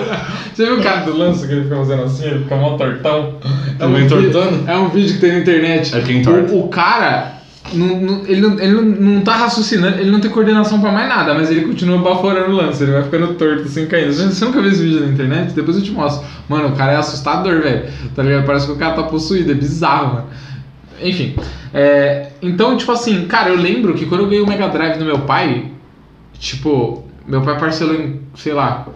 Você viu o cara do lance que ele fica fazendo assim? Ele fica mó tortão. Tá me entortando? vi- É um vídeo que tem na internet. É quem entorta. O, o cara. não- não- ele não, ele não, não tá raciocinando, ele não tem coordenação pra mais nada, mas ele continua baforando o lance, ele vai ficando torto assim, caindo. Você você nunca viu esse vídeo na internet? Depois eu te mostro. Mano, o cara é assustador, velho. Tá ligado? Parece que o cara tá possuído, é bizarro, mano. Enfim. é, então, tipo assim, cara, eu lembro que quando eu ganhei o Mega Drive do meu pai, tipo, meu pai parcelou em, sei lá,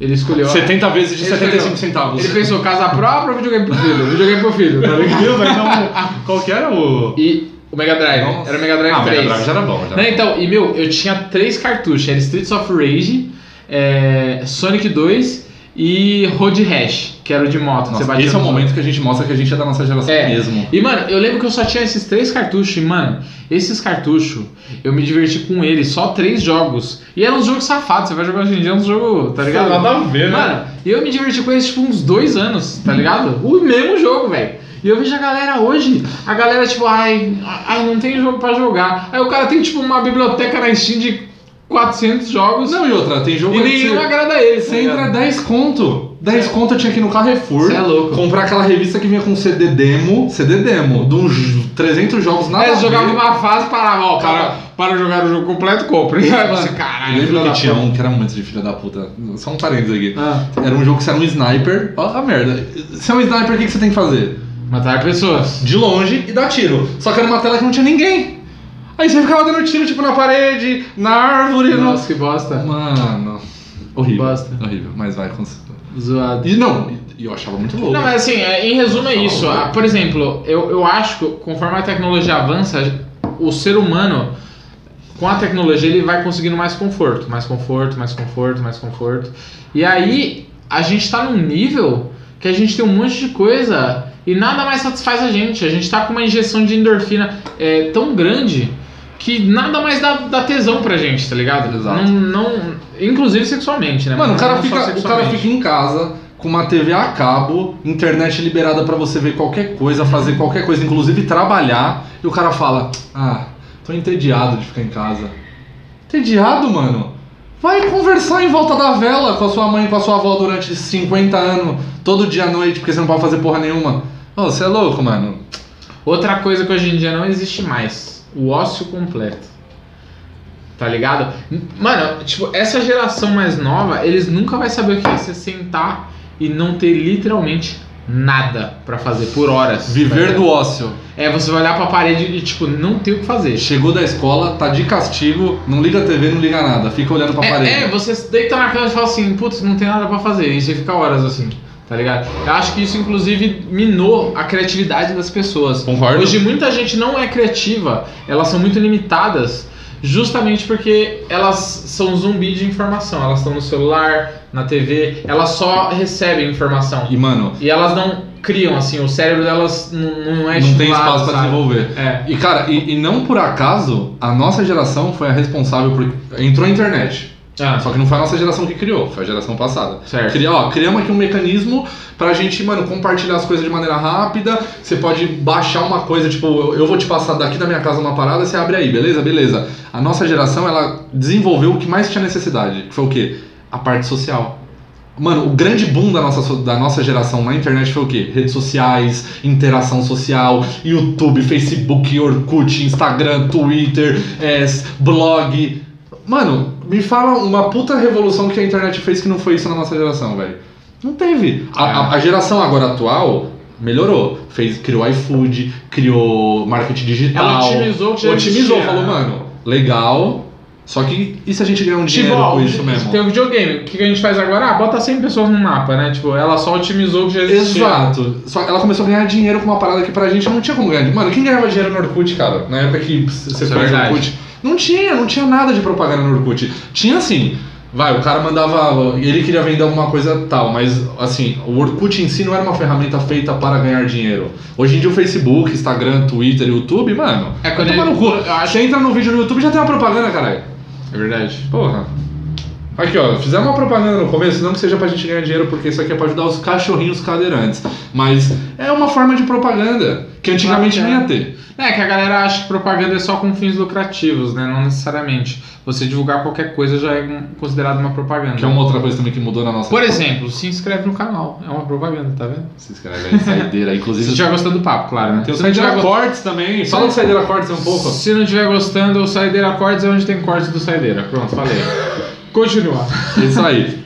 ele escolheu. 70 vezes de Ele 75 pegou- centavos. Ele pensou casa própria ou videogame pro filho? Videogame pro filho, tá ligado? Então, qual que era o. E o Mega Drive, Nossa. era o Mega Drive Ah, 3. Mega Drive já era bom, já. Não, então, e meu, eu tinha três cartuchos, era Streets of Rage, é, Sonic 2 e Road Rash, que era o de moto. Nossa, você esse é o momento que a gente mostra que a gente é da nossa geração É. mesmo. E, mano, eu lembro que eu só tinha esses três cartuchos, e, mano, esses cartuchos, eu me diverti com eles, só três jogos. E eram uns jogos safados, você vai jogar hoje em dia, é uns jogos, tá ligado? Nada a ver, né? Mano, e eu me diverti com eles, tipo, uns dois anos, tá ligado? O mesmo jogo, velho. E eu vejo a galera hoje, a galera, tipo, ai, ai, não tem jogo pra jogar. Aí o cara tem, tipo, uma biblioteca na Steam de 400 jogos Não, e outra, tem jogo e aí que nenhum você- agrada ele. Você entra 10 conto. 10 Cê- conto eu tinha que ir no Carrefour. Cê é louco. Comprar aquela revista que vinha com CD demo. CD demo. De uns 300 jogos nada Aí a eles jogavam uma fase, parava, ó, Cara- para, para jogar o jogo completo, compra. E aí você, caralho, lembro filho que da tinha um que era muito de filha da puta. Só um parênteses aqui. Ah, Era um jogo que você era um sniper. Ó a merda. Se é um sniper, o que que você tem que fazer? matar pessoas. De longe e dar tiro. Só que era uma tela que não tinha ninguém. Aí você ficava dando tiro, tipo, na parede, na árvore. no- Nossa, que bosta. Mano. Horrível. Bosta. Horrível. Mas vai, cons- Zoado. E não, e eu achava muito louco. Não, mas assim, é, em resumo é isso. Ah, Por exemplo, eu, eu acho que conforme a tecnologia avança, o ser humano, com a tecnologia, ele vai conseguindo mais conforto. Mais conforto, mais conforto, mais conforto. E aí, a gente tá num nível que a gente tem um monte de coisa e nada mais satisfaz a gente. A gente tá com uma injeção de endorfina é, tão grande que nada mais dá, dá tesão pra gente, tá ligado? Exato. Não, não, inclusive sexualmente, né? Mano, o cara, fica, o cara fica em casa com uma TV a cabo, internet liberada pra você ver qualquer coisa, fazer qualquer coisa, inclusive trabalhar, e o cara fala: Ah, tô entediado de ficar em casa. Entediado, mano? Vai conversar em volta da vela com a sua mãe e com a sua avó durante 50 anos, todo dia à noite, porque você não pode fazer porra nenhuma. Ô, você é louco, mano. Outra coisa que hoje em dia não existe mais, o ócio completo. Tá ligado? Mano, tipo, essa geração mais nova, eles nunca vai saber o que é você sentar e não ter literalmente nada pra fazer por horas. tá Viver do ócio. É, você vai olhar pra parede e, tipo, não tem o que fazer. Chegou da escola, tá de castigo, não liga a TV, não liga nada, fica olhando pra parede. É, é, você deita na cama e fala assim, putz, não tem nada pra fazer. E você fica horas assim, tá ligado? Eu acho que isso, inclusive, minou a criatividade das pessoas. Concordo. Hoje muita gente não é criativa, elas são muito limitadas, justamente porque elas são zumbi de informação. Elas estão no celular, na TV, elas só recebem informação. E, mano, E elas não criam, assim, o cérebro delas não, não é não tem espaço pra sabe? desenvolver. É. E cara, e, e não por acaso a nossa geração foi a responsável por. Entrou a internet. Ah, Só que não foi a nossa geração que criou, foi a geração passada. Certo. Cria, ó, criamos aqui um mecanismo pra gente, mano, compartilhar as coisas de maneira rápida. Você pode baixar uma coisa, tipo, eu, vou te passar daqui da minha casa uma parada, você abre aí, beleza? Beleza. A nossa geração, ela desenvolveu o que mais tinha necessidade, que foi o quê? A parte social. Mano, o grande boom da nossa, da nossa geração na internet foi o quê? Redes sociais, interação social, YouTube, Facebook, Orkut, Instagram, Twitter, é, blog. Mano, me fala uma puta revolução que a internet fez que não foi isso na nossa geração, velho. Não teve. A, a- a geração agora atual melhorou. Fez, criou iFood, criou marketing digital. Ela otimizou o que Otimizou, existia, falou, mano, legal. Só que e se a gente ganhar um dinheiro Tipo, ó, com isso mesmo? tem o videogame. O que a gente faz agora? Ah, bota 100 pessoas no mapa, né? Tipo, ela só otimizou o que já existia. Exato. Só ela começou a ganhar dinheiro com uma parada que pra gente não tinha como ganhar. Mano, quem ganhava dinheiro no Orkut, cara? Na época que você Isso é fez o. Orkut. Não tinha, não tinha nada de propaganda no Orkut. Tinha assim. Vai, o cara mandava. Ele queria vender alguma coisa tal, mas assim, o Orkut em si não era uma ferramenta feita para ganhar dinheiro. Hoje em dia o Facebook, Instagram, Twitter, YouTube, mano. É quando ele- no cu. Você entra no vídeo no YouTube já tem uma propaganda, caralho. É verdade. Porra. Aqui, ó, fizemos uma propaganda no começo, não que seja pra gente ganhar dinheiro, porque isso aqui é pra ajudar os cachorrinhos cadeirantes. Mas é uma forma de propaganda que antigamente não ia ter. É que a galera acha que propaganda é só com fins lucrativos, né? Não necessariamente. Você divulgar qualquer coisa já é considerado uma propaganda. Que é uma outra coisa também que mudou na nossa. Por exemplo, se inscreve no canal. É uma propaganda, tá vendo? Se inscreve aí, saideira. Se Inclusive, estiver gostando do papo, claro, né? tem o se, Saideira tiver Cortes também. Fala do Saideira Cortes um pouco. se não estiver gostando, o Saideira Cortes é onde tem cortes do Saideira. Pronto, falei. Continua. Isso aí.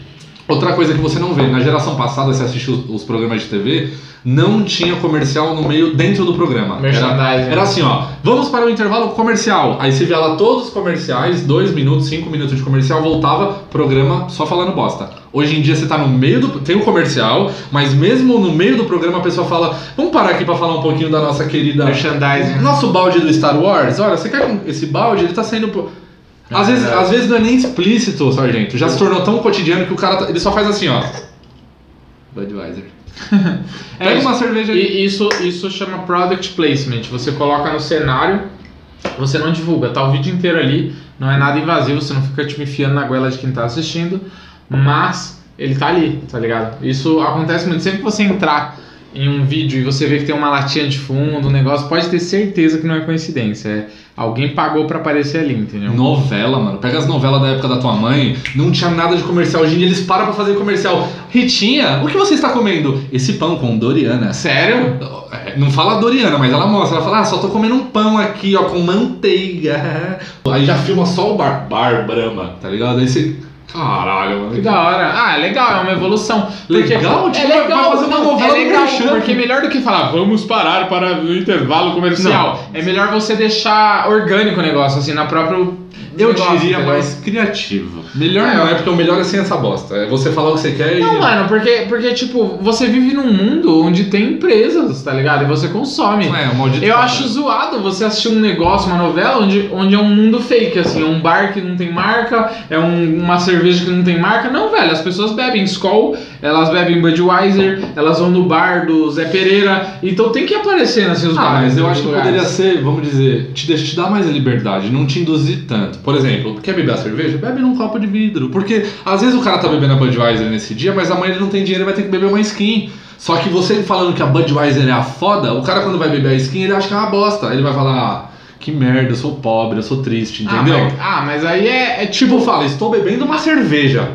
Outra coisa que você não vê, na geração passada, você assistiu os, programas de TV, não tinha comercial no meio, dentro do programa. Era, Merchandising. era assim, ó, vamos para o intervalo comercial. Aí você via lá todos os comerciais, dois minutos, cinco minutos de comercial, voltava, programa só falando bosta. Hoje em dia você tá no meio do. Tem o comercial, mas mesmo no meio do programa a pessoa fala: Vamos parar aqui para falar um pouquinho da nossa querida. Merchandising. Nosso balde do Star Wars, olha, você quer esse balde? Ele tá saindo. Por... Às, É vezes, verdade. às vezes não é nem explícito, sargento. Já se tornou tão cotidiano que o cara tá- ele só faz assim, ó. Budweiser. Pega isso. uma cerveja. E isso, isso chama product placement. Você coloca no cenário, você não divulga, tá o vídeo inteiro ali, não é nada invasivo, você não fica te enfiando na goela de quem tá assistindo, mas ele tá ali, tá ligado? Isso acontece muito. Sempre que você entrar em um vídeo e você vê que tem uma latinha de fundo, um negócio, pode ter certeza que não é coincidência. É, alguém pagou pra aparecer ali, entendeu? Novela, mano. Pega as novelas da época da tua mãe, não tinha nada de comercial. Hoje em dia eles param pra fazer comercial. Ritinha, o que você está comendo? Esse pão com Doriana. Sério? É, Não fala Doriana, mas ela mostra. Ela fala, ah, só tô comendo um pão aqui, ó, com manteiga. Aí já filma só o bar, bar Brahma, tá ligado? Aí você. Caralho, mano. Que da hora. Ah, é legal, é uma evolução. Porque- Legal? Tipo, é vai legal, fazer uma não, novela é legal, porque melhor do que falar, vamos parar para o intervalo comercial. É melhor você deixar orgânico o negócio, assim, na própria. Eu negócio, diria entendeu? mais criativo. Melhor É, não é, porque o melhor é sem essa bosta. É você falar o que você quer Não, e. mano, porque, porque, tipo, você vive num mundo onde tem empresas, tá ligado? E você consome. É, o maldito. Eu papel. acho zoado você assistir um negócio, uma novela, onde, onde é um mundo fake, assim, é um bar que não tem marca, é um- uma cerveja que não tem marca. Não, velho, as pessoas bebem Skol, elas bebem Budweiser, elas vão no bar do Zé Pereira, então tem que aparecer assim, os Ah, bares. mas eu acho que lugares. poderia ser, vamos dizer, te, deixa, te dar mais liberdade, não te induzir tanto. Por exemplo, quer beber a cerveja? Bebe num copo de vidro. Porque às vezes o cara tá bebendo a Budweiser nesse dia, mas amanhã ele não tem dinheiro e vai ter que beber uma skin. Só que você falando que a Budweiser é a foda, o cara quando vai beber a skin, ele acha que é uma bosta. Ele vai falar, ah, que merda, eu sou pobre, eu sou triste, Ah, entendeu? mas, ah, mas aí é, é tipo. Tipo, fala, estou bebendo uma cerveja.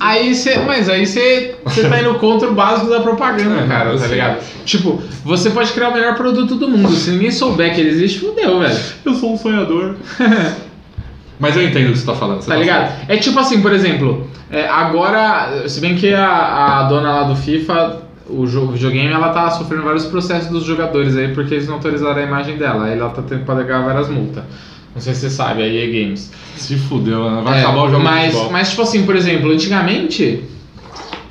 Aí você. Mas aí você tá indo contra o básico da propaganda, É, cara, tá ligado? Tipo, você pode criar o melhor produto do mundo. Se ninguém souber que ele existe, fudeu, velho. Eu sou um sonhador. mas eu entendo o que você tá falando. você Tá ligado? É tipo assim, por exemplo, é, agora, se bem que a, a dona lá do FIFA, o jogo, videogame, ela tá sofrendo vários processos dos jogadores aí porque eles não autorizaram a imagem dela. Aí ela tá tendo que pagar várias multas. Não sei se você sabe, a EA Games. Se fudeu, né? vai É, acabar o jogo de mas, futebol. mas, tipo assim, por exemplo, antigamente,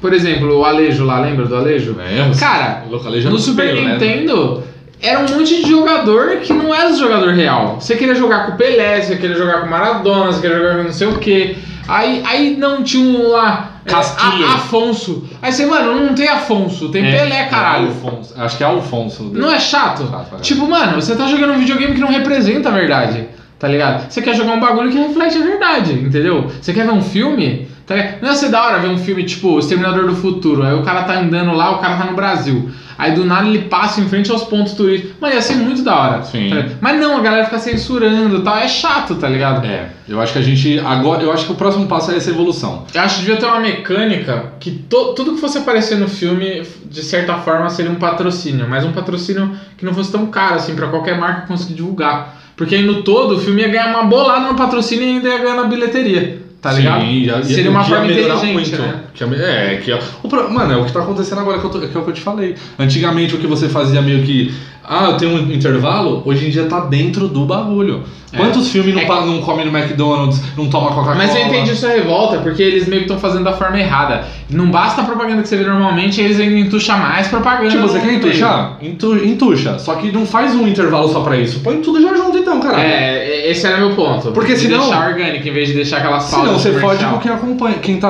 por exemplo, o Alejo lá, lembra do Alejo? É, Cara, localizando no Super Pelé, né? Nintendo era um monte de jogador que não era jogador real. Você queria jogar com o Pelé, você queria jogar com o Maradona, você queria jogar com não sei o que. Aí, aí não tinha um lá. é, Castilho. A- Afonso. Aí você, mano, não tem Afonso, tem Pelé, caralho. É Alfonso. Acho que é Alfonso. Não é chato? Chato, é. Tipo, mano, você tá jogando um videogame que não representa a verdade. Tá ligado? Você quer jogar um bagulho que reflete a verdade, entendeu? Você quer ver um filme? Tá ligado? Não ia ser da hora ver um filme tipo O Exterminador do Futuro. Aí o cara tá andando lá, o cara tá no Brasil. Aí do nada ele passa em frente aos pontos turísticos. Mano, ia ser muito da hora. Sim. tá? Mas não, a galera fica censurando e tal. É chato, tá ligado? É, eu acho que a gente. Agora, eu acho que o próximo passo é essa evolução. Eu acho que devia ter uma mecânica que to- tudo que fosse aparecer no filme, de certa forma, seria um patrocínio. Mas um patrocínio que não fosse tão caro, assim, pra qualquer marca conseguir divulgar. Porque aí no todo o filme ia ganhar uma bolada no patrocínio e ainda ia ganhar na bilheteria. Tá ligado? Sim, já- Seria uma forma inteligente, né? Que ia me- é, que é, o mano, é o que tá acontecendo agora, que, eu tô- que é o que eu te falei. Antigamente o que você fazia meio que. Ah, eu tenho um intervalo, hoje em dia tá dentro do bagulho. É. Quantos filmes não, É pa- não comem no McDonald's, não toma Coca-Cola? Mas eu entendi sua revolta, porque eles meio que estão fazendo da forma errada. Não basta a propaganda que você vê normalmente, eles ainda entucham mais propaganda. Tipo, você quer meio. entuchar? Entu, entucha. Só que não faz um intervalo só pra isso. Põe tudo já junto então, cara. É, esse era meu ponto. Porque De senão- deixar orgânico em vez de deixar aquelas pausas. Senão você fode com quem acompanha. Quem tá.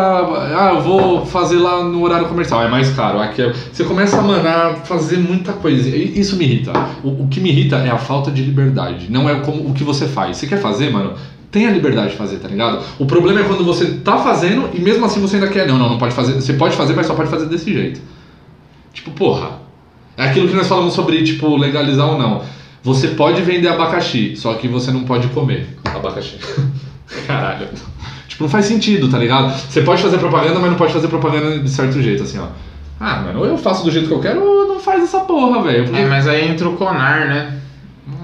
Ah, eu vou fazer lá no horário comercial. É mais caro. Aqui é- Você começa a mandar fazer muita coisa. Isso me irrita. O, o que me irrita é a falta de liberdade. Não é como o que você faz. Você quer fazer, mano? Tenha liberdade de fazer, tá ligado? O problema é quando você tá fazendo e mesmo assim você ainda quer. Não, não, não pode fazer. Você pode fazer, mas só pode fazer desse jeito. Tipo, porra. É aquilo que nós falamos sobre, tipo, legalizar ou não. Você pode vender abacaxi, só que você não pode comer abacaxi. Caralho. Tipo, não faz sentido, tá ligado? Você pode fazer propaganda, mas não pode fazer propaganda de certo jeito, assim, ó. Ah, mano, ou eu faço do jeito que eu quero, ou não faz essa porra, velho. Porque- É, mas aí entra o CONAR, né?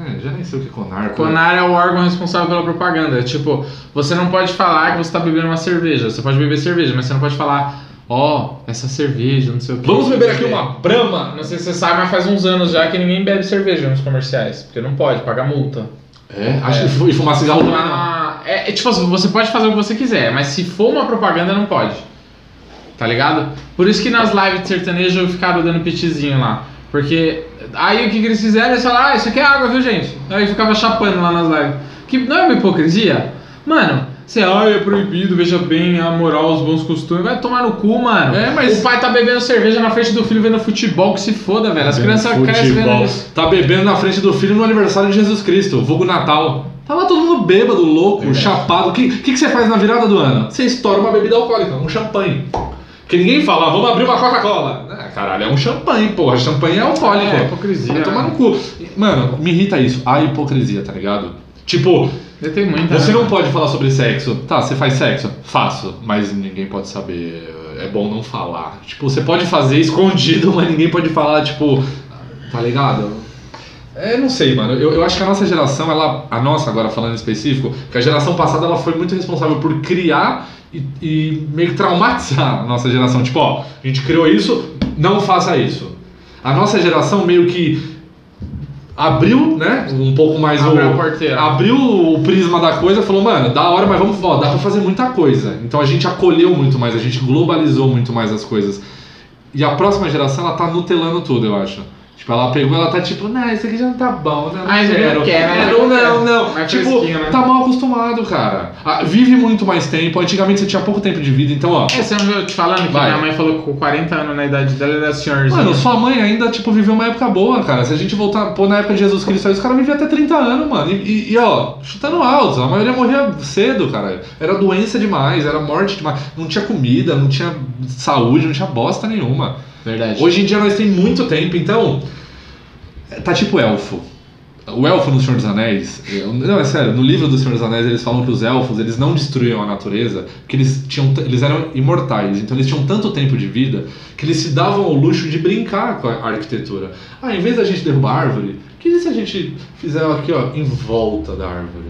É, já nem sei o que é Conar. CONAR é o órgão responsável pela propaganda. Tipo, você não pode falar que você tá bebendo uma cerveja. Você pode beber cerveja, mas você não pode falar, ó, essa cerveja, não sei o que. Vamos beber aqui uma Brahma. Não sei se você sabe, mas faz uns anos já que ninguém bebe cerveja nos comerciais. Porque não pode, paga multa. É, acho É. que e fumar cigarro também não. É, é tipo você pode fazer o que você quiser, mas se for uma propaganda, não pode. Tá ligado? Por isso que nas lives de sertanejo ficaram dando pitizinho lá. Porque aí o que, que eles fizeram? Eles falaram, ah, isso aqui é água, viu, gente? Aí ficava chapando lá nas lives. Que não é uma hipocrisia? Mano, você, ah, é proibido, veja bem a moral, os bons costumes. Vai tomar no cu, mano. É, mas- O pai tá bebendo cerveja na frente do filho vendo futebol, que se foda, velho. As crianças crescem vendo isso. Tá bebendo na frente do filho no aniversário de Jesus Cristo, vulgo Natal. Tava todo mundo bêbado, louco, Verdade. chapado. O que, que, que você faz na virada do ano? Você estoura uma bebida alcoólica, um champanhe. Porque ninguém fala, vamos abrir uma Coca-Cola. Ah, caralho, é um champanhe, porra. Champanhe é alcoólico. É, hipocrisia, Vai tomar né? no cu. Mano, me irrita isso. A hipocrisia, tá ligado? Tipo, muita. você né? não pode falar sobre sexo. Tá, você faz sexo? Faço. Mas ninguém pode saber. É bom não falar. Tipo, você pode fazer escondido, mas ninguém pode falar, tipo. Tá ligado? É, não sei, mano. Eu, eu acho que a nossa geração, ela. A nossa, agora falando em específico, que a geração passada ela foi muito responsável por criar e, e meio que traumatizar a nossa geração. Tipo, ó, a gente criou isso, não faça isso. A nossa geração meio que abriu, né? Um pouco mais Abriu o. Abriu o prisma da coisa falou, mano, da hora, mas vamos, ó, dá pra fazer muita coisa. Então a gente acolheu muito mais, a gente globalizou muito mais as coisas. E a próxima geração, ela tá nutelando tudo, eu acho. Tipo, ela pegou, ela tá tipo, não, isso aqui já não tá bom, né? Não Ah, isso aqui quero. não quer, né? Não, não, não. Mais tipo, né? tá mal acostumado, cara. Ah, vive muito mais tempo. Antigamente você tinha pouco tempo de vida, então, ó. É, você não viu te falando que Vai. minha mãe falou que com 40 anos na idade dela era senhorzinha. Mano, sua mãe ainda, tipo, viveu uma época boa, cara. Se a gente voltar, pô, na época de Jesus Cristo, aí os caras viviam até 30 anos, mano. E, e- e, ó, chutando alto, a maioria morria cedo, cara. Era doença demais, era morte demais. Não tinha comida, não tinha saúde, não tinha bosta nenhuma. Verdade. Hoje em dia nós temos muito tempo, então. Tá tipo elfo. O elfo no Senhor dos Anéis, não, é sério, no livro do Senhor dos Anéis eles falam que os elfos, eles não destruíam a natureza, porque eles, tinham, eles eram imortais, então eles tinham tanto tempo de vida que eles se davam ao luxo de brincar com a arquitetura. Ah, em vez da gente derrubar a árvore, que se a gente fizer aqui, ó, em volta da árvore?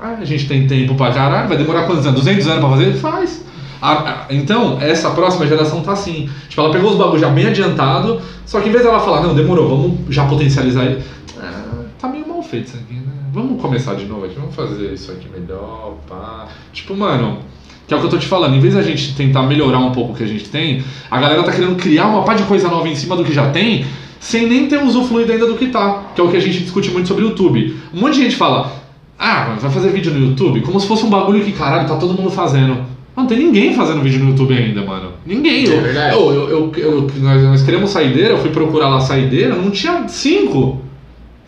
Ah, a gente tem tempo pra caralho, vai demorar quantos anos? 200 anos pra fazer? Faz. A- a- então, essa próxima geração tá assim. Tipo, ela pegou os bagulhos já bem adiantado, só que em vez dela falar, não, demorou, vamos já potencializar ele. Ah, tá meio mal feito isso aqui, né? Vamos começar de novo aqui, vamos fazer isso aqui melhor, pá. Tipo, mano, que é o que eu tô te falando, em vez da gente tentar melhorar um pouco o que a gente tem, a galera tá querendo criar uma pá de coisa nova em cima do que já tem, sem nem ter usufruído ainda do que tá. Que é o que a gente discute muito sobre o YouTube. Um monte de gente fala, ah, vai fazer vídeo no YouTube? Como se fosse um bagulho que, caralho, tá todo mundo fazendo. Não tem ninguém fazendo vídeo no YouTube ainda, mano. Ninguém. É Eu- verdade. eu- eu- eu- eu- nós, nós queremos saideira, eu fui procurar lá saideira, não tinha cinco.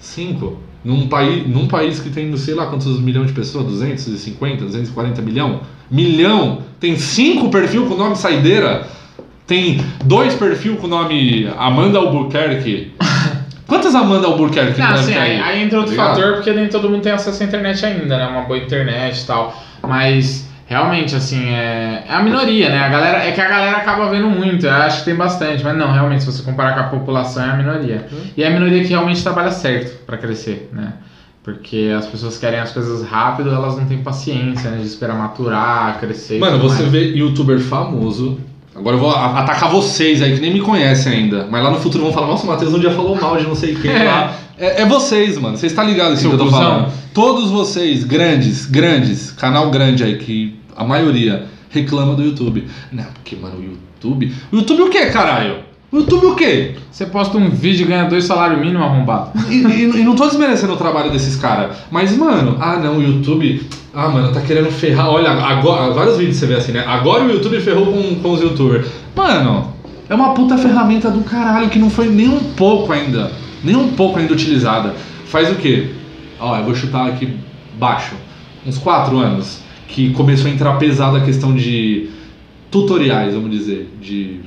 Cinco. Num país, num país que tem não sei lá quantos milhões de pessoas, 250, 240 milhão, milhão, tem cinco perfil com o nome Saideira, tem dois perfil com o nome Amanda Albuquerque. Quantas Amanda Albuquerque Não, deve assim, aí, aí entra outro Tá fator, porque nem todo mundo tem acesso à internet ainda, né? Uma boa internet e tal. Mas realmente, assim, é, é a minoria, né? A galera, é que a galera acaba vendo muito, eu acho que tem bastante, mas não, realmente, se você comparar com a população, é a minoria. Hum. E é a minoria que realmente trabalha certo pra crescer, né? Porque as pessoas querem as coisas rápido, elas não têm paciência, né? De esperar maturar, crescer. Mano, você mais. vê youtuber famoso. Agora eu vou atacar vocês aí que nem me conhecem ainda. Mas lá no futuro vão falar, nossa, o Matheus um dia falou mal de não sei quem É. lá. É, é vocês, mano. Vocês estão ligados assim Seu que eu tô falando. Todos vocês, grandes, grandes, canal grande aí, que a maioria reclama do YouTube. Não, porque, mano, o YouTube. O YouTube o quê, caralho? O YouTube o quê? Você posta um vídeo e ganha dois salários mínimos arrombado. E, e- e não tô desmerecendo o trabalho desses caras, mas, mano, ah não, o YouTube. Ah, mano, tá querendo ferrar. Olha, agora. Vários vídeos você vê assim, né? Agora o YouTube ferrou com, com os youtubers. Mano, é uma puta ferramenta do caralho que não foi nem um pouco ainda. Nem um pouco ainda utilizada. Faz o quê? Ó, eu vou chutar aqui baixo. Uns 4 anos. Que começou a entrar pesado a questão de tutoriais, vamos dizer. De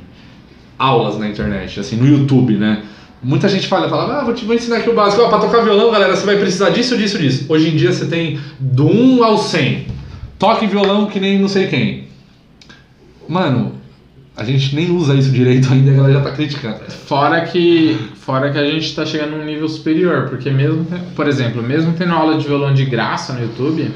aulas na internet, assim, no YouTube, né? Muita gente fala, fala, ah, vou te vou ensinar aqui o básico. Ó, pra tocar violão, galera, você vai precisar disso, disso, disso. Hoje em dia você tem do 1 ao 100. Toque violão que nem não sei quem. Mano, a gente nem usa isso direito ainda a galera já tá criticando. Fora que, fora que a gente tá chegando num nível superior, porque mesmo, por exemplo, mesmo tendo aula de violão de graça no YouTube,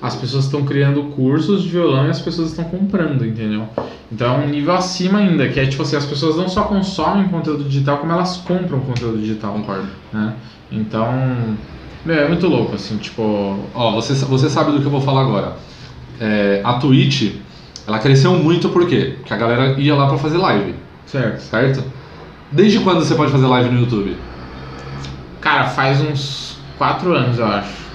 as pessoas estão criando cursos de violão e as pessoas estão comprando, entendeu? Então é um nível acima ainda, que é tipo assim, as pessoas não só consomem conteúdo digital, como elas compram conteúdo digital, Concordo. né? Então, meu, é muito louco, assim, tipo... Ó, você, você sabe do que eu vou falar agora. É, a Twitch, ela cresceu muito por quê? Porque a galera ia lá pra fazer live, Certo. certo? Desde quando você pode fazer live no YouTube? Cara, faz uns 4 anos, eu acho.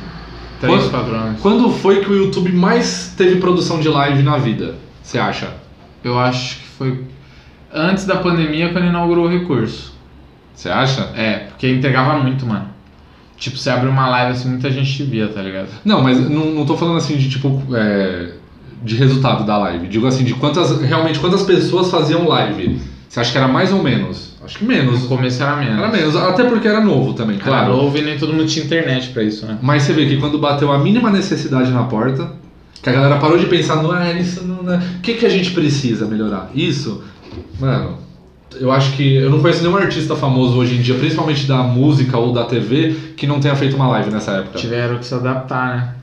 3, Quando- 4 anos. Quando foi que o YouTube mais teve produção de live na vida? Você acha? Eu acho que foi antes da pandemia quando inaugurou o recurso. Você acha? É, porque entregava muito, mano. Tipo, você abre uma live assim, muita gente te via, tá ligado? Não, mas não, não tô falando assim de tipo. é, de resultado da live. Digo assim, de quantas. Realmente quantas pessoas faziam live. Você acha que era mais ou menos? Acho que menos. No começo era menos. Era menos, até porque era novo também, Claro, claro. houve nem todo mundo tinha internet pra isso, né? Mas você vê que quando bateu a mínima necessidade na porta, que a galera parou de pensar, não é isso, não é. O que, que a gente precisa melhorar? Isso, mano, eu acho que. Eu não conheço nenhum artista famoso hoje em dia, principalmente da música ou da TV, que não tenha feito uma live nessa época. Tiveram que se adaptar, né?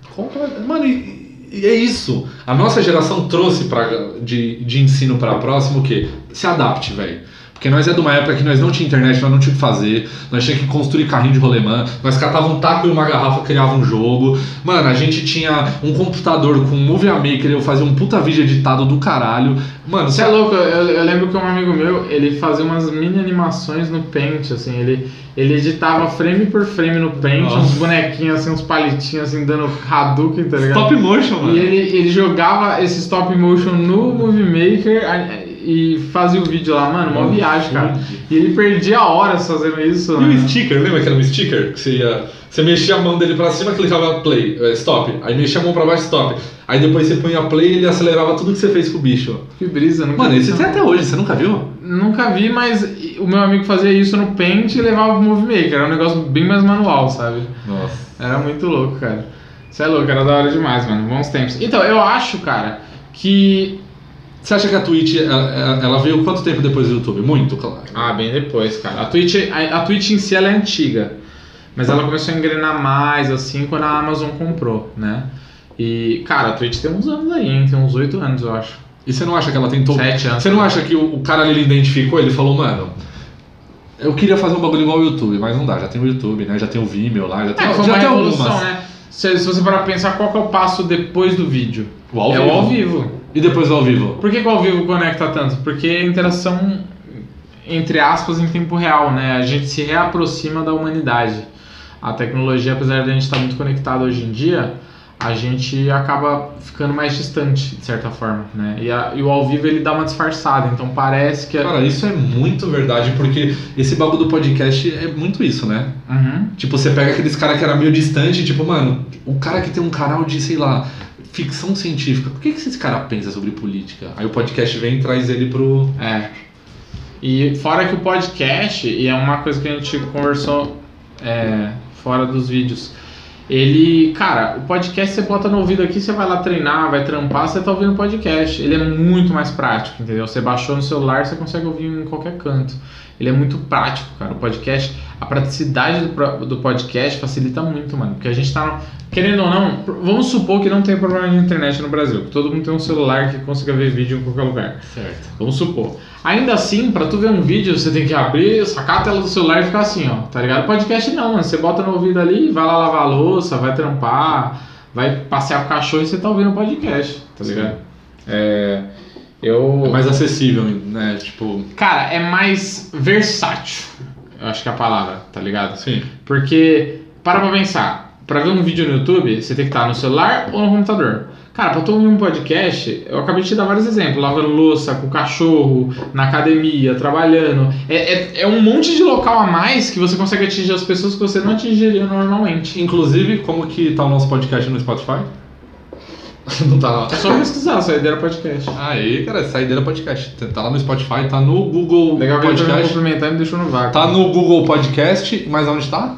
Mano, e, e é isso. A nossa geração trouxe pra, de, de ensino para a próxima o quê? Se adapte, velho. Porque nós é de uma época que nós não tinha internet, nós não tinha o que fazer, nós tinha que construir carrinho de rolemã, nós catava um taco e uma garrafa, criava um jogo. Mano, a gente tinha um computador com um Movie Maker, eu fazia um puta vídeo editado do caralho. Mano, Você é louco, eu, eu lembro que um amigo meu, ele fazia umas mini animações no Paint, assim, ele, ele editava frame por frame no Paint, Nossa. uns bonequinhos assim, uns palitinhos assim, dando Hadouken, tá ligado? Stop motion, mano. E ele, ele jogava esse stop motion no Movie Maker e fazia o vídeo lá, mano, uma viagem, cara. E ele perdia horas fazendo isso, E o sticker, lembra que era um sticker? Que você ia. Você mexia a mão dele pra cima, clicava play, eh, stop. Aí mexia a mão pra baixo, stop. Aí depois você punha play e ele acelerava tudo que você fez com o bicho. Que brisa, nunca Mano, vi esse isso, tem até hoje, você nunca viu? Nunca vi, mas o meu amigo fazia isso no Paint e levava pro Movie Maker. Era um negócio bem mais manual, sabe? Nossa. Era muito louco, cara. Isso é louco, era da hora demais, mano. Bons tempos. Então, eu acho, cara, que. Você acha que a Twitch, ela, ela veio quanto tempo depois do YouTube? Muito, claro. Ah, bem depois, cara. A Twitch, a, a Twitch em si ela é antiga. Mas ela começou a engrenar mais, assim, quando a Amazon comprou, né? E, cara, a Twitch tem uns anos aí, hein? Tem uns oito anos, eu acho. E você não acha que ela tentou. Sete anos. Você não acha que o, o cara ali identificou? Ele falou, mano. Eu queria fazer um bagulho igual ao YouTube, mas não dá. Já tem o YouTube, né? Já tem o Vimeo lá, já tem, É, já uma tem revolução, algumas. né? Se, se você parar pra pensar, qual que é o passo depois do vídeo? O ao é vivo. o ao vivo. E depois ao vivo? Por que, que o ao vivo conecta tanto? Porque é interação, entre aspas, em tempo real, né? A gente se reaproxima da humanidade. A tecnologia, apesar de a gente estar muito conectado hoje em dia, a gente acaba ficando mais distante, de certa forma, né? E, a- e o ao vivo ele dá uma disfarçada, então parece que. Cara, isso é muito verdade, porque esse bagulho do podcast é muito isso, né? Uhum. Tipo, você pega aqueles caras que era meio distante, tipo, mano, o cara que tem um canal de, sei lá, ficção científica, por que, que esse cara pensa sobre política? Aí o podcast vem e traz ele pro. É. E fora que o podcast, e é uma coisa que a gente conversou é, fora dos vídeos, ele, cara, o podcast você bota no ouvido aqui, você vai lá treinar, vai trampar, você tá ouvindo podcast. Ele é muito mais prático, entendeu? Você baixou no celular, você consegue ouvir em qualquer canto. Ele é muito prático, cara. O podcast, a praticidade do, do podcast facilita muito, mano. Porque a gente tá. no- Querendo ou não, vamos supor que não tem problema de internet no Brasil. Que todo mundo tem um celular que consiga ver vídeo em qualquer lugar. Certo. Vamos supor. Ainda assim, pra tu ver um vídeo, você tem que abrir, sacar a tela do celular e ficar assim, ó. Tá ligado? Podcast não, mano. Você bota no ouvido ali, vai lá lavar a louça, vai trampar, vai passear com o cachorro e você tá ouvindo o podcast, tá ligado? É. Eu. É mais acessível, né? Tipo. Cara, é mais versátil. Eu acho que é a palavra, tá ligado? Sim. Porque, para pra pensar, pra ver um vídeo no YouTube, você tem que estar no celular ou no computador. Cara, pra tu ouvir um podcast, eu acabei de te dar vários exemplos. Lavando louça, com o cachorro, na academia, trabalhando. É, é, é um monte de local a mais que você consegue atingir as pessoas que você não atingiria normalmente. Inclusive, como que tá o nosso podcast no Spotify? Não tá lá. É só pesquisar, Saideira Podcast. Aí, cara, Saideira Podcast. Tá lá no Spotify, tá no Google Legal que ele me Podcast. cumprimentar e me deixou no vácuo. Tá no Google Podcast, mas onde tá?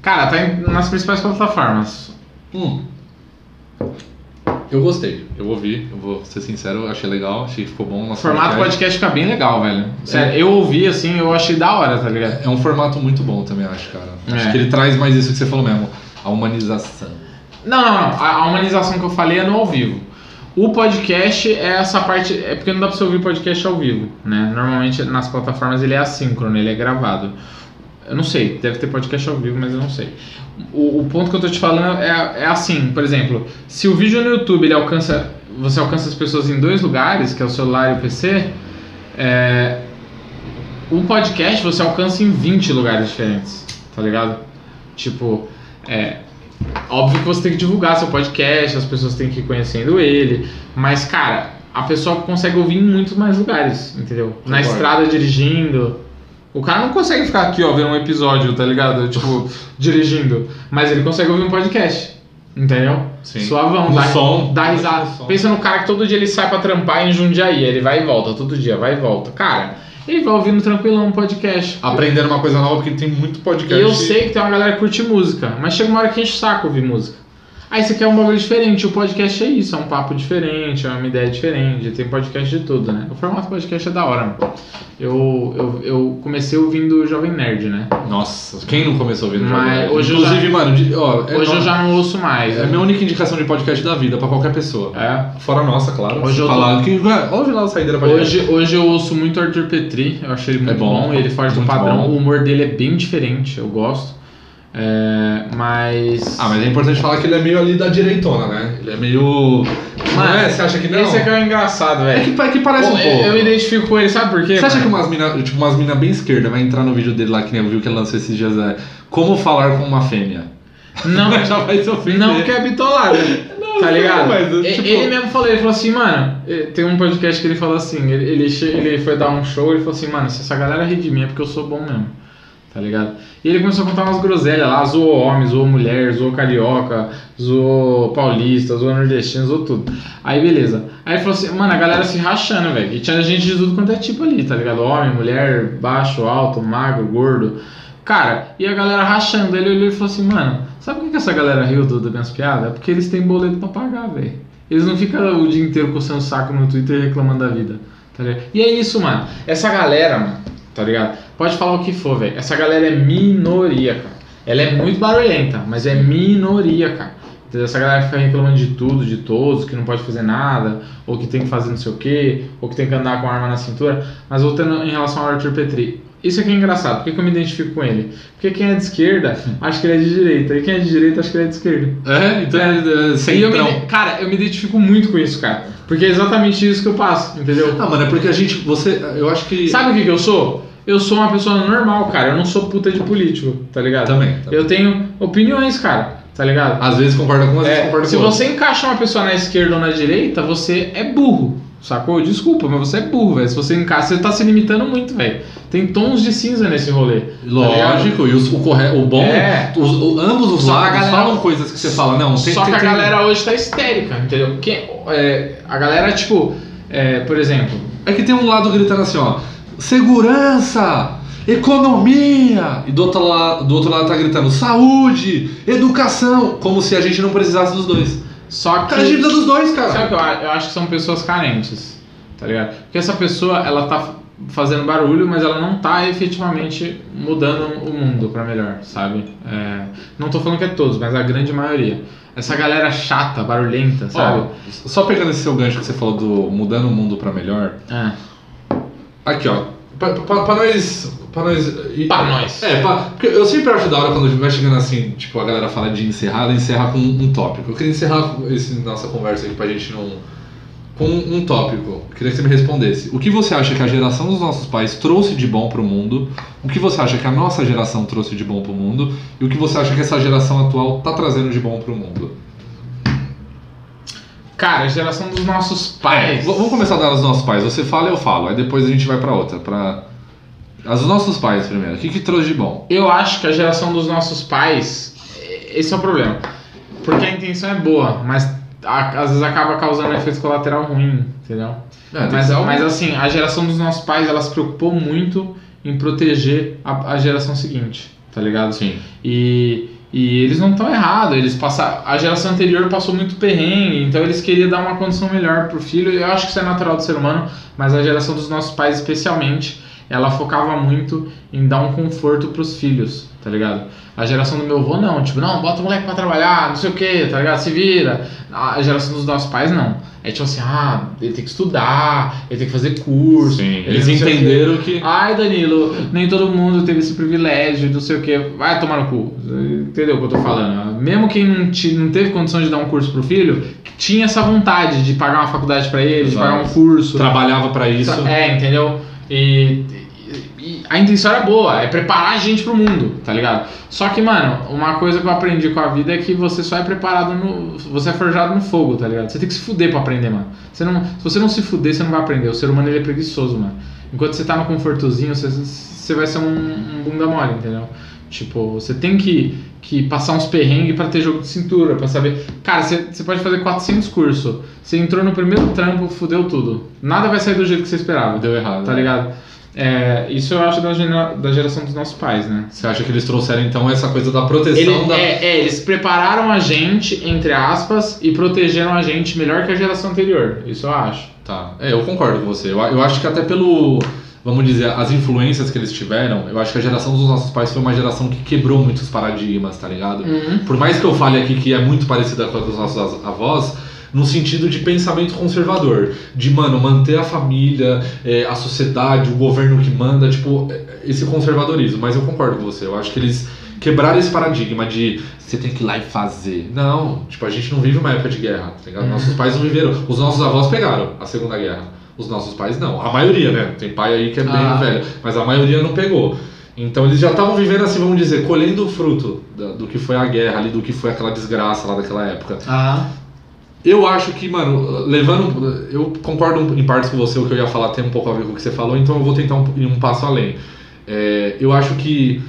Cara, tá em- nas principais plataformas. Hum. Eu gostei. Eu ouvi, eu vou ser sincero, eu achei legal, achei que ficou bom. O formato podcast fica bem legal, velho. Sério, eu ouvi assim, eu achei da hora, tá ligado? É um formato muito bom também, acho, cara. Acho É. que ele traz mais isso que você falou mesmo, a humanização. Não, não, não. A, a humanização que eu falei é no ao vivo. O podcast é essa parte. É porque não dá pra você ouvir podcast ao vivo, né? Normalmente nas plataformas ele é assíncrono, ele é gravado. Eu não sei, deve ter podcast ao vivo, mas eu não sei. O, o ponto que eu tô te falando é, é assim, por exemplo, se o vídeo no YouTube ele alcança. Você alcança as pessoas em dois lugares, que é o celular e o PC, é, o podcast você alcança em 20 lugares diferentes, tá ligado? Tipo, é, Óbvio que você tem que divulgar seu podcast, as pessoas têm que ir conhecendo ele, mas cara, a pessoa consegue ouvir em muitos mais lugares, entendeu? Na estrada dirigindo. O cara não consegue ficar aqui, ó, vendo um episódio, tá ligado? Tipo, dirigindo. Mas ele consegue ouvir um podcast. Entendeu? Sim. Suavão, dá, som. dá risada. som. Pensa no cara que todo dia ele sai pra trampar em Jundiaí, ele vai e volta, todo dia, vai e volta. Cara, ele vai ouvindo tranquilão um podcast. Aprendendo uma coisa nova, porque tem muito E podcast. eu sei que tem uma galera que curte música, mas chega uma hora que enche o saco ouvir música. Aí você quer um bagulho diferente, o podcast é isso, é um papo diferente, é uma ideia diferente, tem podcast de tudo, né? O formato podcast é da hora, mano. Eu, eu, eu comecei ouvindo o Jovem Nerd, né? Nossa, quem não começou ouvindo Jovem Nerd? hoje Inclusive, já- mano, de- ó, é, Hoje eu já não ouço mais. é a minha única indicação de podcast da vida pra qualquer pessoa. É. Fora a nossa, claro. Hoje eu tô- falar que ouve lá o Saideira Podcast. Hoje, hoje eu ouço muito Arthur Petri, eu achei ele muito É bom, bom, ele foge do muito padrão, bom. o humor dele é bem diferente, eu gosto. É, mas. Ah, mas é importante falar que ele é meio ali da direitona, né? Ele é meio. não Mano, é? Você acha que não? Esse aqui é o engraçado, É velho. que, é que parece um pouco. Eu me identifico com ele, sabe por quê? Você acha que mano? umas mina, tipo, umas mina bem esquerda vai entrar no vídeo dele lá, que nem eu vi que ele lançou esses dias, é Como falar com uma fêmea? Não, Já vai se ofender. não que é bitolado, tá ligado? mas, tipo- Ele mesmo falou, ele falou assim, mano, tem um podcast que ele falou assim, ele, ele, ele foi dar um show e falou assim, mano, se essa galera rir de mim é porque eu sou bom mesmo, tá ligado? E ele começou a contar umas groselhas lá, zoou homem, zoou mulher, zoou carioca, zoou paulista, zoou nordestino, zoou tudo. Aí beleza. Aí falou assim, mano, a galera se rachando, velho. E tinha gente de tudo quanto é tipo ali, tá ligado? Homem, mulher, baixo, alto, magro, gordo. Cara, e a galera rachando. Ele olhou e falou assim, mano, sabe por que essa galera riu do, das minhas piadas? É porque eles têm boleto pra pagar, velho. Eles não ficam o dia inteiro coçando o saco no Twitter reclamando da vida, tá ligado? E é isso, mano. Essa galera, mano, tá ligado? Pode falar o que for, velho. Essa galera é minoria, cara. Ela é muito barulhenta, mas é minoria, cara. Entendeu? Essa galera fica reclamando de tudo, de todos, que não pode fazer nada, ou que tem que fazer não sei o quê, ou que tem que andar com arma na cintura. Mas voltando em relação ao Arthur Petri, isso aqui é engraçado. Por que, que eu me identifico com ele? Porque quem é de esquerda acha que ele é de direita, e quem é de direita acha que ele é de esquerda. É, então é, é, E eu me, cara, eu me identifico muito com isso, cara. Porque é exatamente isso que eu passo, entendeu? Ah, mano, é porque a gente, você, eu acho que... Sabe o que, que eu sou? Eu sou uma pessoa normal, cara. Eu não sou puta de político, tá ligado? Também, também. Eu tenho opiniões, cara. Tá ligado? Às vezes concorda com, às vezes É, concorda se com. você encaixa uma pessoa na esquerda ou na direita, você é burro. Sacou? Desculpa, mas você é burro, velho. Se você encaixa, você tá se limitando muito, velho. Tem tons de cinza nesse rolê. tá? Lógico, e os- o, corre... o bom, É. os- o- ambos os Só que lados galera- falam coisas que você fala, não, tem Só que tem- a tem- galera hoje tá histérica, entendeu? Porque é, a galera, tipo, é, por exemplo, É que tem um lado gritando assim, ó, segurança, economia, e do outro lado, do outro lado tá gritando saúde, educação, como se a gente não precisasse dos dois. só que. Cara, a gente precisa dos dois, Sabe cara. que eu, eu acho que são pessoas carentes, tá ligado? Porque essa pessoa, ela tá fazendo barulho, mas ela não tá efetivamente mudando o mundo pra melhor, sabe? É, não tô falando que é todos, mas a grande maioria. Essa galera chata, barulhenta, sabe? Ó, só pegando esse seu gancho que você falou do mudando o mundo pra melhor, É. aqui ó, pra, pra, pra nós... Pra nós, e- Pra nós. É, pra, porque eu sempre acho da hora quando vai chegando assim, tipo, a galera fala de encerrar, ela encerra com um tópico. Eu queria encerrar esse, nossa conversa aqui pra gente não. com um tópico. Eu queria que você me respondesse. O que você acha que a geração dos nossos pais trouxe de bom pro mundo? O que você acha que a nossa geração trouxe de bom pro mundo? E o que você acha que essa geração atual tá trazendo de bom pro mundo? Cara, a geração dos nossos pais. V- Vamos começar das nossos pais. Você fala, eu falo. Aí depois a gente vai pra outra. Pra... As dos nossos pais primeiro. O que, que trouxe de bom? Eu acho que a geração dos nossos pais, é- esse é o problema. Porque a intenção é boa, mas a- às vezes acaba causando um efeito colateral ruim, entendeu? É, Mas, mas assim, a geração dos nossos pais, ela se preocupou muito em proteger a, a geração seguinte, tá ligado? Sim. E, e eles não estão errados, eles passaram, a geração anterior passou muito perrengue, então eles queriam dar uma condição melhor pro filho. Eu acho que isso é natural do ser humano, mas a geração dos nossos pais especialmente, ela focava muito em dar um conforto pros filhos, tá ligado? A geração do meu avô não, tipo, não, bota o moleque pra trabalhar, não sei o que, tá ligado? Se vira. A geração dos nossos pais não. É tipo assim, ah, ele tem que estudar, ele tem que fazer curso. Sim, ele eles entenderam que. Ai, Danilo, nem todo mundo teve esse privilégio, não sei o que. Vai tomar no cu. Entendeu o que eu tô falando? Mesmo quem não, ti- não teve condição de dar um curso pro filho, tinha essa vontade de pagar uma faculdade pra ele, de Exato. pagar um curso. Trabalhava pra isso. É, entendeu? E a intenção era boa, é preparar a gente pro mundo, tá ligado? Só que, mano, uma coisa que eu aprendi com a vida é que você só é preparado no. Você é forjado no fogo, tá ligado? Você tem que se fuder pra aprender, mano. Você não, se você não se fuder, você não vai aprender. O ser humano ele é preguiçoso, mano. Enquanto você tá no confortozinho, você, você vai ser um, um bunda mole, entendeu? Tipo, você tem que, que passar uns perrengues pra ter jogo de cintura, pra saber. Cara, você, você pode fazer 400 cursos. Você entrou no primeiro trampo, fudeu tudo. Nada vai sair do jeito que você esperava. Deu errado. Tá ligado? É, isso eu acho da, gera- da geração dos nossos pais, né? Você acha que eles trouxeram então essa coisa da proteção Ele- da. é, é, eles prepararam a gente, entre aspas, e protegeram a gente melhor que a geração anterior. Isso eu acho. Tá. É, eu concordo com você. Eu, eu acho que até pelo. Vamos dizer, as influências que eles tiveram, eu acho que a geração dos nossos pais foi uma geração que quebrou muitos paradigmas, tá ligado? Por mais que eu fale aqui que é muito parecida com a dos nossos avós, no sentido de pensamento conservador, de, mano, manter a família, é, a sociedade, o governo que manda, tipo, é, esse conservadorismo. Mas eu concordo com você, eu acho que eles quebraram esse paradigma de você tem que ir lá e fazer. Não, tipo, a gente não vive uma época de guerra, tá ligado? Uhum. Nossos pais não viveram, os nossos avós pegaram a Segunda Guerra. Os nossos pais não. A maioria, né? Tem pai aí que é bem Ah. velho, mas a maioria não pegou. Então eles já estavam vivendo assim, vamos dizer, colhendo o fruto do que foi a guerra ali, do que foi aquela desgraça lá daquela época. Ah. Eu acho que, mano, levando. Eu concordo em partes com você, o que eu ia falar tem um pouco a ver com o que você falou, então eu vou tentar um, ir um passo além. É, eu acho que.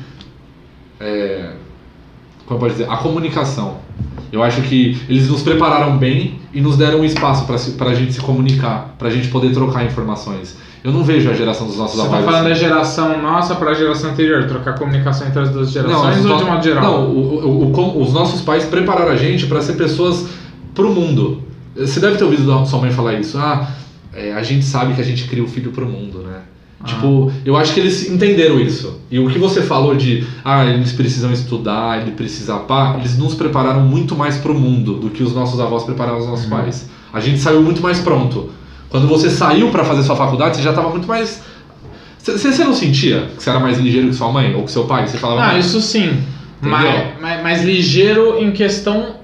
É, como pode dizer? A comunicação. Eu acho que eles nos prepararam bem e nos deram um espaço pra se- pra gente se comunicar, pra gente poder trocar informações. Eu não vejo a geração dos nossos Você tá avós falando assim. da geração nossa pra geração anterior, trocar comunicação entre as duas gerações os ou de modo geral? Não, o- o- o- os nossos pais prepararam a gente para ser pessoas pro mundo. Você deve ter ouvido sua mãe falar isso. Ah, é, a gente sabe que a gente cria o filho pro mundo, né? Ah. Tipo, eu acho que eles entenderam isso. E o que você falou de, ah, eles precisam estudar, ele precisa pá, eles nos prepararam muito mais pro mundo do que os nossos avós prepararam os nossos Uhum. pais. A gente saiu muito mais pronto. Quando você saiu para fazer sua faculdade, você já tava muito mais. Você não sentia que você era mais ligeiro que sua mãe ou que seu pai? Você falava, Ah, "Não, isso sim. Entendeu? Mas, mas ligeiro em questão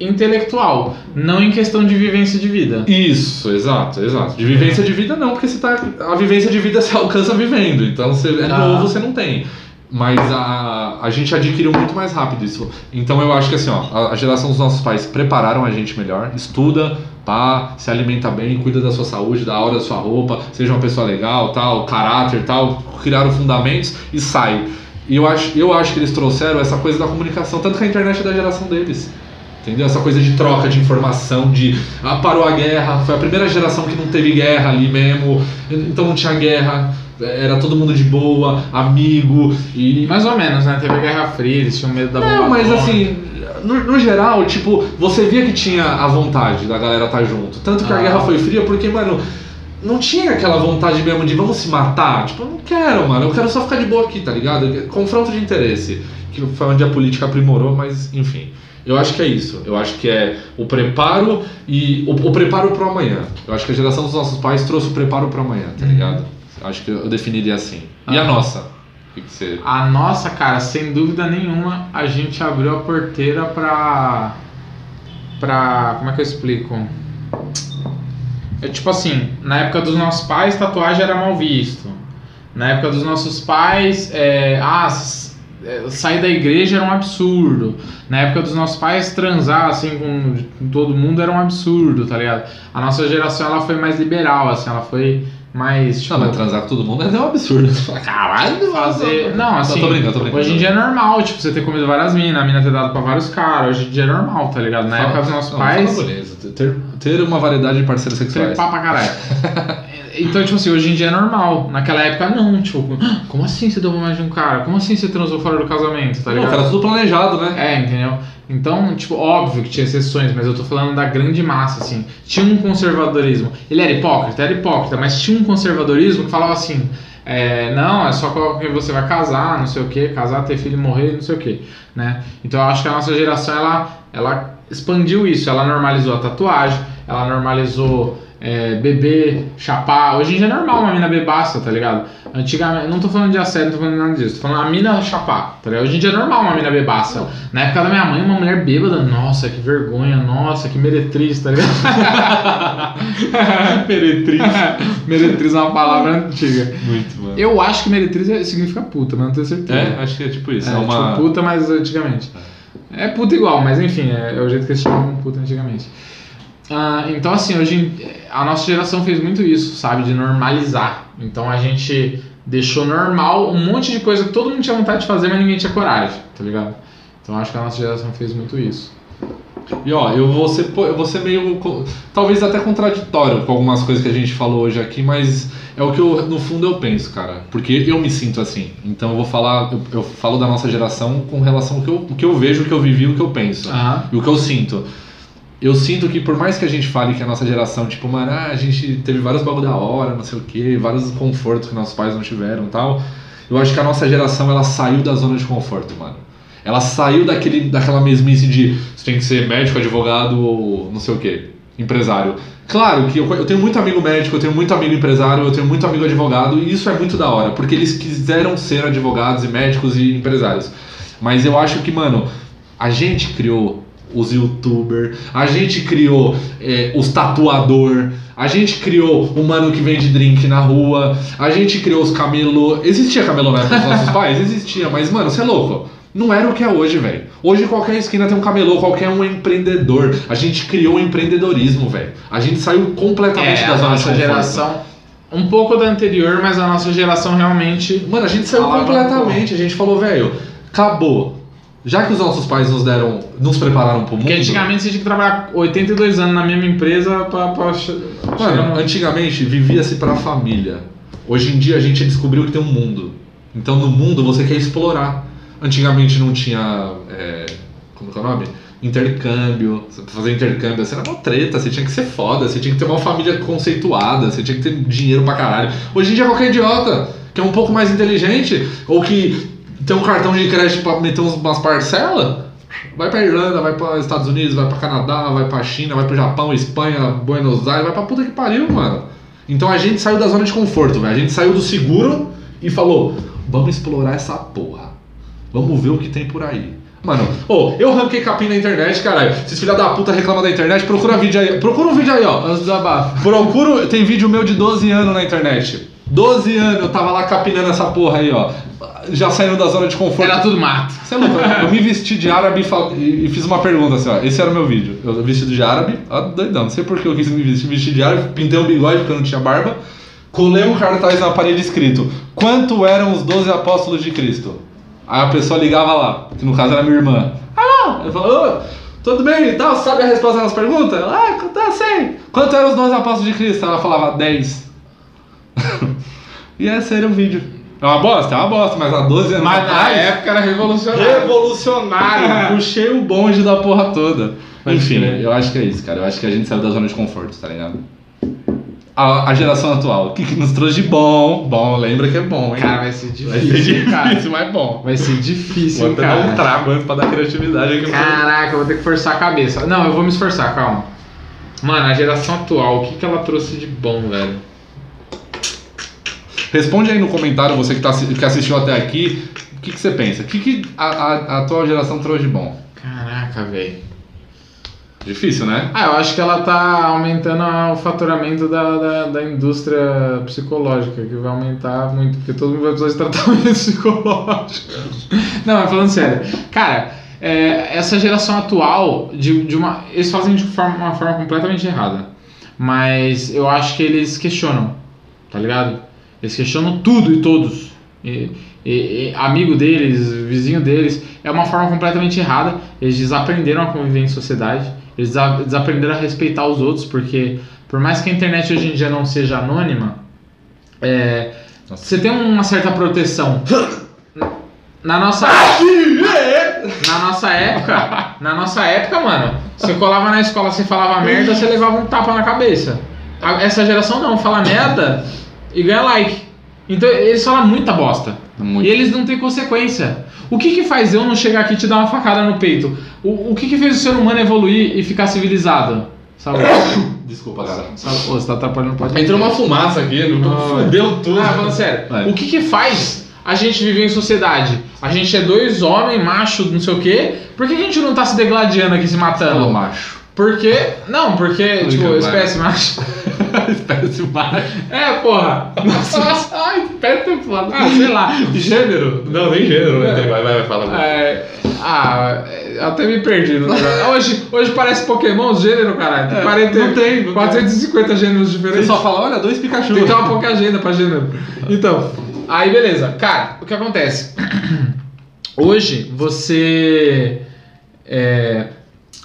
intelectual, não em questão de vivência de vida. Isso, exato, exato. De vivência de vida não, porque você tá. A vivência de vida você alcança vivendo. Então você é Ah. novo, você não tem. mas a, a gente adquiriu muito mais rápido isso. Então eu acho que assim, ó, a, a geração dos nossos pais prepararam a gente melhor, estuda, pá, se alimenta bem, cuida da sua saúde, da hora da sua roupa, seja uma pessoa legal, tal, caráter, tal, criaram fundamentos e sai. E eu acho, eu acho que eles trouxeram essa coisa da comunicação, tanto que a internet é da geração deles. Entendeu? Essa coisa de troca de informação, de ah, parou a guerra, foi a primeira geração que não teve guerra ali mesmo, então não tinha guerra, era todo mundo de boa, amigo e. Mais ou menos, né? Teve a Guerra Fria, eles tinham medo da bomba. Não, mas atômica. assim, no, no geral, tipo, você via que tinha a vontade da galera estar junto. Tanto que a Ah. guerra foi fria porque, mano, não tinha aquela vontade mesmo de vamos se matar. Tipo, eu não quero, mano, eu quero só ficar de boa aqui, tá ligado? Confronto de interesse. Que foi onde a política aprimorou, mas enfim. Eu acho que é isso. Eu acho que é o preparo e o, o preparo pro amanhã. Eu acho que a geração dos nossos pais trouxe o preparo pro amanhã, tá ligado? Eu acho que eu definiria assim. E a Ah. nossa? O que que você. A nossa, cara, sem dúvida nenhuma, a gente abriu a porteira pra. pra. como é que eu explico? É tipo assim, na época dos nossos pais, tatuagem era mal visto. Na época dos nossos pais, é, ah, sair da igreja era um absurdo. Na época dos nossos pais, transar assim com, todo mundo era um absurdo, tá ligado? A nossa geração ela foi mais liberal, assim, ela foi mais. Tipo, Não, mas transar com todo mundo é um absurdo. Fala, Caralho, fazer. Não, assim. tô brincando, tô brincando. Hoje em dia é normal, tipo, você ter comido várias minas, a mina ter dado pra vários caras. Hoje em dia é normal, tá ligado? Na época dos nossos Não, pais. fala bonito. Ter, ter uma variedade de parceiros sexuais. Trepar pra caralho. Então, tipo assim, hoje em dia é normal. Naquela época, não. Tipo, "Ah, como assim você deu mais de um cara? Como assim você transou fora do casamento, tá Não, ligado? cara, tudo planejado, né? É, entendeu? Então, tipo, óbvio que tinha exceções, mas eu tô falando da grande massa, assim. Tinha um conservadorismo. Ele era hipócrita, era hipócrita, mas tinha um conservadorismo que falava assim: é, não, é só com quem você vai casar, não sei o que, casar, ter filho e morrer, não sei o que, né? Então eu acho que a nossa geração, ela, ela expandiu isso, ela normalizou a tatuagem, ela normalizou é, beber, chapar. Hoje em dia é normal uma mina bebaça, tá ligado? Antigamente, não tô falando de assédio, não tô falando nada disso, tô falando a mina chapar, tá ligado? Hoje em dia é normal uma mina bebaça. Na época da minha mãe, uma mulher bêbada, nossa, que vergonha, nossa, que meretriz, tá ligado? meretriz. meretriz é uma palavra antiga. Muito, mano. Eu acho que meretriz é- significa puta, mas não tenho certeza. É, acho que é tipo isso. É, É, uma. tipo puta, mas antigamente. É puta igual, mas enfim, é, é o jeito que eles chamavam puta antigamente. Ah, então, assim, hoje em- a nossa geração fez muito isso, sabe? De normalizar. Então a gente deixou normal um monte de coisa que todo mundo tinha vontade de fazer, mas ninguém tinha coragem, tá ligado? Então acho que a nossa geração fez muito isso. E ó, eu vou ser, eu vou ser meio. Talvez até contraditório com algumas coisas que a gente falou hoje aqui, mas é o que eu, no fundo eu penso, cara. Porque eu me sinto assim. Então eu vou falar. Eu, eu falo da nossa geração com relação ao que eu, o que eu vejo, o que eu vivi, o que eu penso. Aham. E o que eu sinto. Eu sinto que por mais que a gente fale que a nossa geração, tipo, mano, ah, a gente teve vários bagulho da hora, não sei o que, vários confortos que nossos pais não tiveram tal. Eu acho que a nossa geração, ela saiu da zona de conforto, mano. Ela saiu daquele, daquela mesmice de você tem que ser médico, advogado ou não sei o que, empresário. Claro que eu, eu tenho muito amigo médico, eu tenho muito amigo empresário, eu tenho muito amigo advogado, e isso é muito da hora, porque eles quiseram ser advogados e médicos e empresários. Mas eu acho que, mano, a gente criou os youtubers, a gente criou é, os tatuador, a gente criou o mano que vende drink na rua, a gente criou os camelô. Existia camelô na época dos nossos pais? Existia, mas, mano, você é louco. Não era o que é hoje, velho. Hoje qualquer esquina tem um camelô, qualquer um é empreendedor. A gente criou o empreendedorismo, velho. A gente saiu completamente É, da nossa geração, um pouco da anterior, mas a nossa geração realmente. Mano, a gente saiu completamente. A gente falou, velho, acabou. Já que os nossos pais nos deram, nos prepararam pro mundo. Porque antigamente você tinha que trabalhar 82 anos na mesma empresa pra, pra Mano, no- antigamente vivia-se pra família. Hoje em dia a gente descobriu que tem um mundo. Então no mundo você quer explorar. Antigamente não tinha. é, como é o nome? Intercâmbio. Fazer intercâmbio você era uma treta, você tinha que ser foda, você tinha que ter uma família conceituada, você tinha que ter dinheiro pra caralho. Hoje em dia qualquer idiota que é um pouco mais inteligente ou que tem um cartão de crédito pra meter umas parcelas. Vai pra Irlanda, vai para Estados Unidos, vai pra Canadá, vai pra China, vai pro Japão, Espanha, Buenos Aires, vai pra puta que pariu, mano. Então a gente saiu da zona de conforto, velho. A gente saiu do seguro e falou: vamos explorar essa porra. Vamos ver o que tem por aí. Mano, ô, eu ranquei capim na internet, caralho. Esses filha da puta reclamam da internet, procura vídeo aí. Procura um vídeo aí, ó. Antes do abafo. Procuro, tem vídeo meu de 12 anos na internet. 12 anos eu tava lá capinando essa porra aí, ó. Já saindo da zona de conforto. Era tudo mato. Você é louco, eu me vesti de árabe e, fal- e- fiz uma pergunta assim, ó. Esse era o meu vídeo. Eu vestido de árabe, ó, doidão. Não sei por que eu quis me vestir, vestir de árabe, pintei um bigode porque eu não tinha barba. Colei um cartaz na parede escrito: Quanto eram os 12 apóstolos de Cristo? Aí a pessoa ligava lá, que no caso era minha irmã. Alô? Eu falava, ô, tudo bem e tal? Sabe a resposta das perguntas? Ela, ah, tá, sei. Quanto eram os 12 apóstolos de Cristo? Ela falava 10. e esse era o vídeo. É uma bosta? É uma bosta, mas há 12 anos Mas na época era revolucionário. Revolucionário! Puxei o bonde da porra toda. Pode Enfim, crer. eu acho que é isso, cara. Eu acho que a gente saiu da zona de conforto, tá ligado? A, a geração atual, o que, que nos trouxe de bom? Bom, lembra que é bom, hein? Cara, vai ser vai ser difícil, cara. difícil, mas bom. Vai ser difícil, Vou até dar um cara. trago antes pra dar criatividade aqui. Caraca, eu vou ter que forçar a cabeça. Não, eu vou me esforçar, calma. Mano, a geração atual, o que, que ela trouxe de bom, velho? Responde aí no comentário, você que, tá, que assistiu até aqui, o que, que você pensa? O que, que a, a, a atual geração trouxe de bom? Caraca, velho. Difícil, né? Ah, eu acho que ela tá aumentando o faturamento da, da, da indústria psicológica, que vai aumentar muito, porque todo mundo vai precisar de tratamento psicológico. Não, mas falando sério. Cara, é, essa geração atual, de, de uma, eles fazem de forma, uma forma completamente errada. Mas eu acho que eles questionam, tá ligado? Eles questionam tudo e todos. E, e- e amigo deles, vizinho deles. É uma forma completamente errada. Eles desaprenderam a conviver em sociedade. Eles desa- desaprenderam a respeitar os outros, porque por mais que a internet hoje em dia não seja anônima, é, você tem uma certa proteção. Na nossa, na nossa época, na nossa época, mano, você colava na escola, você falava merda, você levava um tapa na cabeça. Essa geração não, fala merda e ganha like. Então eles falam muita bosta. Muito. E eles não têm consequência. O que que faz eu não chegar aqui e te dar uma facada no peito? O, o que que fez o ser humano evoluir e ficar civilizado? Desculpa, cara. Saúde. Ô, você tá atrapalhando o podcast. Entrou uma fumaça aqui, não Ai. fudeu tudo. Ah, falando sério. Vai. O que que faz a gente viver em sociedade? A gente é dois homens, macho, não sei o quê. Por que, que a gente não tá se degladiando aqui, se matando? Falou macho. Porque. Não, porque, tipo, vai. espécie macho. Espécie macho. É, porra. Nossa, ai, espécie foda. Ah, sei lá. Gênero? Não, nem gênero. tem. Vai, vai, vai, fala. É, ah, eu até me perdi no negócio. Hoje, hoje parece Pokémon, os gêneros, caralho. Tem É, 40, não tem, não 450 gêneros Você diferentes. só fala, olha, dois Pikachu. Tem que ter uma pouca agenda pra gênero. Então, aí beleza. Cara, o que acontece? Hoje você. É.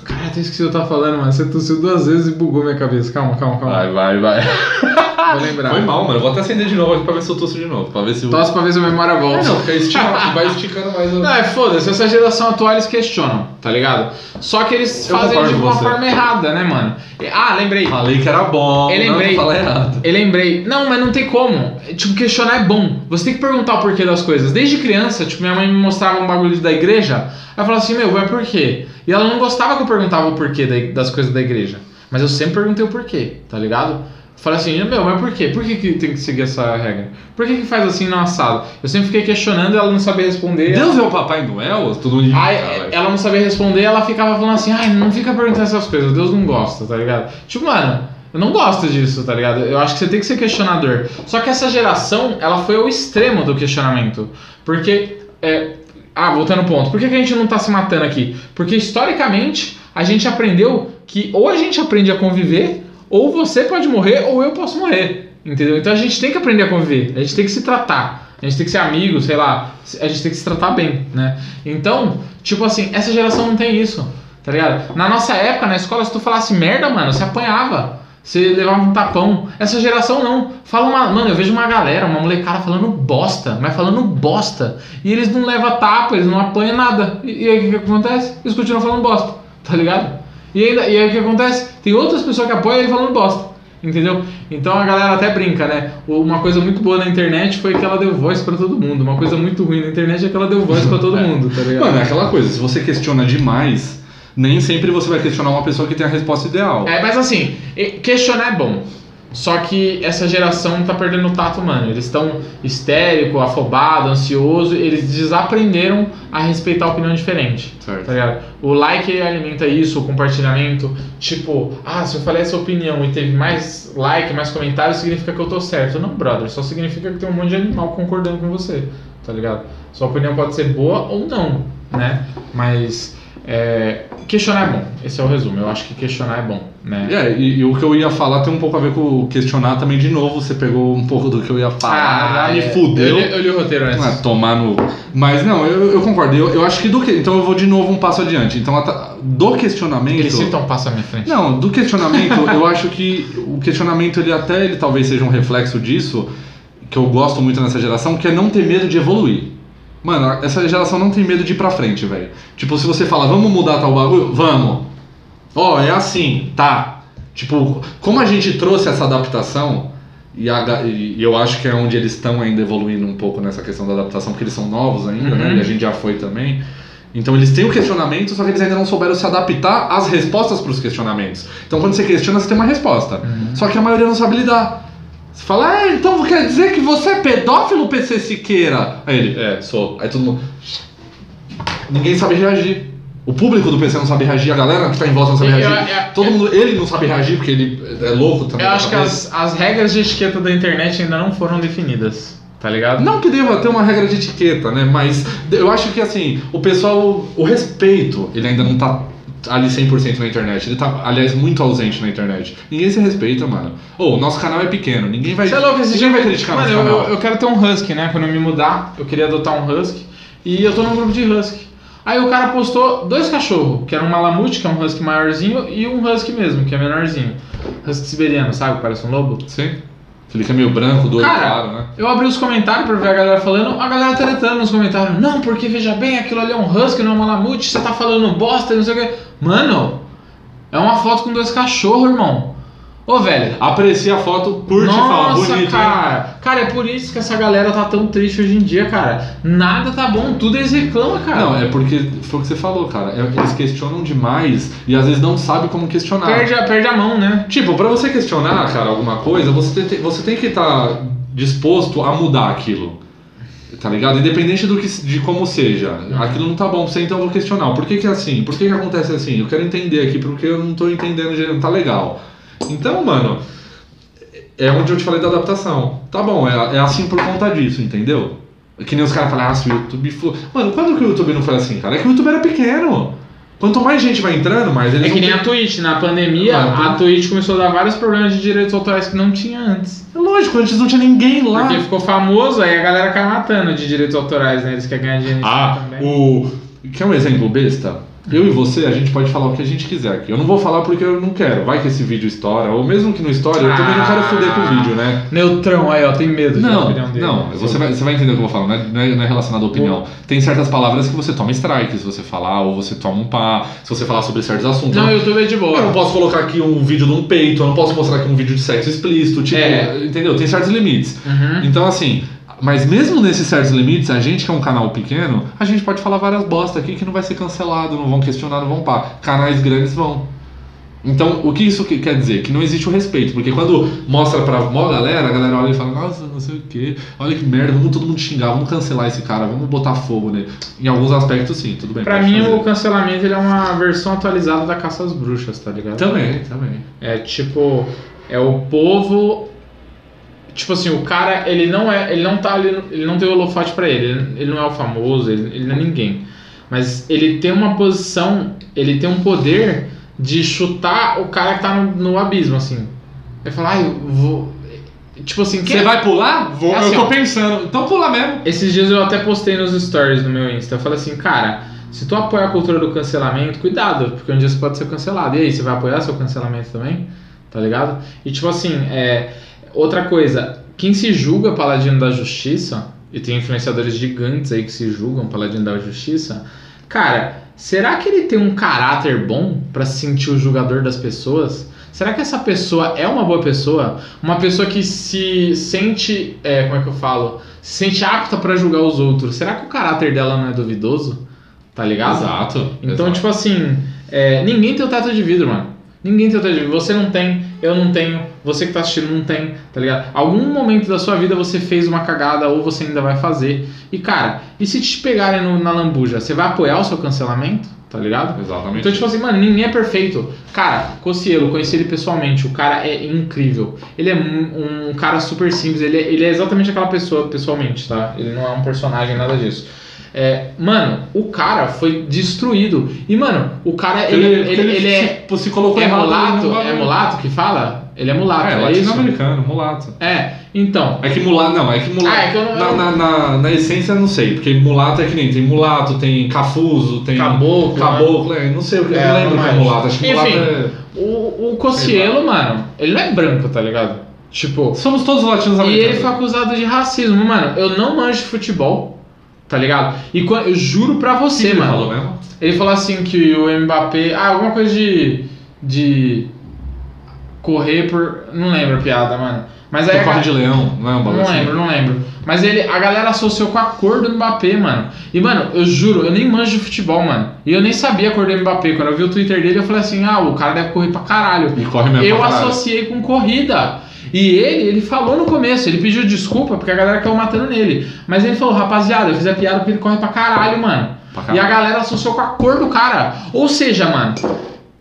Cara, até esqueci o que eu tava falando, mano. Você tossiu duas vezes e bugou minha cabeça. Calma, calma, calma. Vai, vai, vai. Vou lembrar. Foi mal, mano. Eu vou até acender de novo aqui pra ver se eu tosso de novo. Pra ver se o. Tosse pra ver se a memória É, volta. não, porque aí estica, vai esticando mais o. Não, é foda-se, essa geração atual eles questionam, tá ligado? Só que eles Eu fazem de uma você. forma errada, né, mano? Ah, lembrei. Falei que era bom. Eu lembrei. Não, errado. Eu lembrei. Não, mas não tem como. Tipo, questionar é bom. Você tem que perguntar o porquê das coisas. Desde criança, tipo, minha mãe me mostrava um bagulho da igreja. Ela falava assim, meu, mas por quê? E ela não gostava que eu perguntava o porquê da- das coisas da igreja. Mas eu sempre perguntei o porquê, tá ligado? Falei assim, meu, mas por quê? Por que, que tem que seguir essa regra? Por que, que faz assim no assado? Eu sempre fiquei questionando e ela não sabia responder. Deus é o Papai Noel? Todo mundo. Aí ela não sabia responder, ela ficava falando assim, ai, não fica perguntando essas coisas, Deus não gosta, tá ligado? Tipo, mano, eu não gosto disso, tá ligado? Eu acho que você tem que ser questionador. Só que essa geração, ela foi ao extremo do questionamento. Porque, é, ah, voltando ao ponto, por que, que a gente não tá se matando aqui? Porque historicamente, a gente aprendeu que ou a gente aprende a conviver, ou você pode morrer, ou eu posso morrer. Entendeu? Então a gente tem que aprender a conviver, a gente tem que se tratar, a gente tem que ser amigo, sei lá, a gente tem que se tratar bem, né? Então, tipo assim, essa geração não tem isso, tá ligado? Na nossa época, na escola, se tu falasse merda, mano, você apanhava. Você levava um tapão. Essa geração não. Fala uma. Mano, eu vejo uma galera, uma molecada falando bosta, mas falando bosta. E eles não levam tapa, eles não apanham nada. E, e aí o que, que acontece? Eles continuam falando bosta, tá ligado? E, ainda, e aí o que acontece? Tem outras pessoas que apoiam ele falando bosta. Entendeu? Então a galera até brinca, né? Uma coisa muito boa na internet foi que ela deu voz pra todo mundo. Uma coisa muito ruim na internet é que ela deu voz pra todo É. mundo, tá ligado? Mano, é aquela coisa, se você questiona demais, nem sempre você vai questionar uma pessoa que tem a resposta ideal. É, mas assim, questionar é bom. Só que essa geração tá perdendo o tato, mano. Eles estão histérico, afobado, ansioso. Eles desaprenderam a respeitar a opinião diferente. Certo. Tá ligado? O like alimenta isso, o compartilhamento. Tipo, ah, se eu falei essa opinião e teve mais like, mais comentários, significa que eu tô certo. Não, brother. Só significa que tem um monte de animal concordando com você. Tá ligado? Sua opinião pode ser boa ou não, né? Mas é, questionar é bom. Esse é o resumo. Eu acho que questionar é bom, né? É, e, e o que eu ia falar tem um pouco a ver com questionar também de novo. Você pegou um pouco do que eu ia falar, me é. fudeu. Eu li, eu li o roteiro antes. Ah, tomar no. Mas não, eu, eu concordo. Eu, eu acho que do que. Então eu vou de novo um passo adiante. Então, do questionamento. Ele cita um passo à minha frente. Não, do questionamento, eu acho que o questionamento ele até ele talvez seja um reflexo disso, que eu gosto muito nessa geração, que é não ter medo de evoluir. Mano, essa geração não tem medo de ir pra frente, velho. Tipo, se você fala, vamos mudar tal bagulho, vamos. Ó, é assim, tá. Tipo, como a gente trouxe essa adaptação, e, a e eu acho que é onde eles estão ainda evoluindo um pouco nessa questão da adaptação, porque eles são novos ainda, né? Uhum. E a gente já foi também. Então eles têm o questionamento, só que eles ainda não souberam se adaptar às respostas para os questionamentos. Então quando você questiona, você tem uma resposta. Uhum. Só que a maioria não sabe lidar. Você fala, ah, então quer dizer que você é pedófilo, PC Siqueira? Aí ele, é, sou. Aí todo mundo. Ninguém sabe reagir. O público do PC não sabe reagir, a galera que tá em volta não sabe Eu- reagir. eu- Todo mundo, ele não sabe reagir porque ele é louco também. Eu acho que as, as regras de etiqueta da internet ainda não foram definidas, tá ligado? Não que deva ter uma regra de etiqueta, né? Mas eu acho que assim, o pessoal, o respeito, ele ainda não tá ali 100% na internet. Ele tá, aliás, muito ausente na internet. Ninguém se respeita, mano. Ô, o nosso canal é pequeno, ninguém vai, Você é louco, esse ninguém vai criticar Mano, nosso eu, canal. eu, eu quero ter um husky, né? Quando eu me mudar, eu queria adotar um husky. E eu tô num grupo de husky. Aí o cara postou dois cachorros, que era um malamute, que é um husky maiorzinho, e um husky mesmo, que é menorzinho. Husky siberiano, sabe? Parece um lobo. Sim. Ele fica meio branco, do olho Cara, claro, né? Eu abri os comentários pra ver a galera falando, a galera tretando nos comentários. Não, porque veja bem, aquilo ali é um husky, não é um malamute, você tá falando bosta e não sei o que. Mano, é uma foto com dois cachorros, irmão. Ô, velho. Aprecia a foto, curte e fala, Nossa, bonito, hein? cara. Cara, é por isso que essa galera tá tão triste hoje em dia, cara. Nada tá bom, tudo eles reclamam, cara. Não, é porque foi o que você falou, cara. É- Eles questionam demais e às vezes não sabem como questionar. Perde, a, perde a mão, né? Tipo, pra você questionar, cara, alguma coisa, você tem, você tem que estar disposto a mudar aquilo. Tá ligado? Independente do que, de como seja. Aquilo não tá bom pra você, então eu vou questionar. Por que que é assim? Por que que acontece assim? Eu quero entender aqui, porque eu não tô entendendo, não tá legal. Então, mano, é onde eu te falei da adaptação. Tá bom, é, é assim por conta disso, entendeu? É Que nem os caras falam, ah, se o YouTube for... Mano, quando que o YouTube não foi assim, cara? É que o YouTube era pequeno. Quanto mais gente vai entrando, mais eles É que nem a Twitch, na pandemia, Ah, a Twitch começou a dar vários problemas de direitos autorais que não tinha antes. É lógico, antes não tinha ninguém lá. Porque ficou famoso, aí a galera cai matando de direitos autorais, né? Eles querem ganhar dinheiro Ah, também. o. Quer um exemplo besta? Eu e você, a gente pode falar o que a gente quiser aqui. Eu não vou falar porque eu não quero. Vai que esse vídeo estoura, ou mesmo que não estoure, eu também não quero foder com o vídeo, né? Neutrão, aí ó, tem medo de dar a Não, opinião dele. não, você vai, você vai entender o que eu vou falar, não é, não é- é relacionado à opinião. Tem certas palavras que você toma strike se você falar, ou você toma um pá, se você falar sobre certos assuntos. Não, o Eu- YouTube é de eu não boa. posso colocar aqui um vídeo de um peito, eu não posso mostrar aqui um vídeo de sexo explícito, tipo, É. entendeu? Tem certos limites. Uhum. Então, assim, mas mesmo nesses certos limites, a gente que é um canal pequeno, a gente pode falar várias bosta aqui que não vai ser cancelado, não vão questionar, não vão pá. Canais grandes vão. Então, o que isso que- quer dizer? Que não existe o respeito, porque quando mostra pra mó galera, a galera olha e fala, nossa, não sei o que, olha que merda, vamos todo mundo xingar, vamos cancelar esse cara, vamos botar fogo nele. Em alguns aspectos, sim, tudo bem. Pra mim, fazer. o cancelamento ele é uma versão atualizada da caça às bruxas, tá ligado? Também, também. É tipo, é o povo. Tipo assim, o cara, ele não é. Ele não tá ali. Ele não tem holofote pra ele. Ele, ele não é o famoso, ele, ele não é ninguém. Mas ele tem uma posição, ele tem um poder de chutar o cara que tá no, no abismo, assim. Ele fala, ai, eu vou. Tipo assim, Você vai pular? Vou, Assim, eu tô ó. pensando. Então pula mesmo. Esses dias eu até postei nos stories no meu Insta. Eu falei assim, cara, se tu apoia a cultura do cancelamento, cuidado, porque um dia você pode ser cancelado. E aí, você vai apoiar seu cancelamento também? Tá ligado? E tipo assim, é, outra coisa, quem se julga paladino da justiça, e tem influenciadores gigantes aí que se julgam paladino da justiça, cara, será que ele tem um caráter bom pra se sentir o julgador das pessoas? Será que essa pessoa é uma boa pessoa? Uma pessoa que se sente, é, como é que eu falo? Se sente apta pra julgar os outros. Será que o caráter dela não é duvidoso? Tá ligado? Exato. Então, exato. tipo assim, é, ninguém tem o teto de vidro, mano. Ninguém tem o teto de vidro. Você não tem, eu não tenho, você que tá assistindo não tem, tá ligado? Algum momento da sua vida você fez uma cagada ou você ainda vai fazer. E cara, e se te pegarem no- na lambuja, você vai apoiar o seu cancelamento? Tá ligado? Exatamente. Então, tipo assim, mano, ninguém é perfeito. Cara, Cocielo, conheci ele pessoalmente, o cara é incrível. Ele é um, um cara super simples, ele é, ele é exatamente aquela pessoa pessoalmente, tá? Ele não é um personagem, nada disso. É, mano, o cara foi destruído. E, mano, o cara, ele, ele, ele, ele é. se, se colocou É mulato? É mulato que fala? Ele é mulato, É, é, isso? latino-americano, mulato. É, então. É que mulato, não, é que mulato. Ah, é que eu não- na, na, na, na essência eu não sei, porque mulato é que nem tem mulato, tem cafuso, tem Caboclo, né? caboclo, é, não sei, eu É, não lembro que é mulato, acho que Enfim. mulato é. O, o Cocielo, mano, ele não é branco, tá ligado? Tipo. Somos todos latinos E ele americanos. foi acusado de racismo, mano. Eu não manjo de futebol, tá ligado? E eu juro pra O que você, ele mano. falou mesmo? Ele falou assim que o Mbappé. Ah, alguma coisa de. de. Correr por. Não lembro a piada, mano. Mas aí. Corre de leão, não é um bagulho Não assim? lembro, não lembro. Mas ele, a galera associou com a cor do Mbappé, mano. E, mano, eu juro, eu nem manjo de futebol, mano. E eu nem sabia a cor do Mbappé. Quando eu vi o Twitter dele, eu falei assim: ah, o cara deve correr pra caralho. E corre mesmo Eu associei com corrida. E ele, ele falou no começo, ele pediu desculpa porque a galera caiu matando nele. Mas ele falou, rapaziada, eu fiz a piada porque ele corre pra caralho, mano. Pra E caralho. a galera associou com a cor do cara. Ou seja, mano,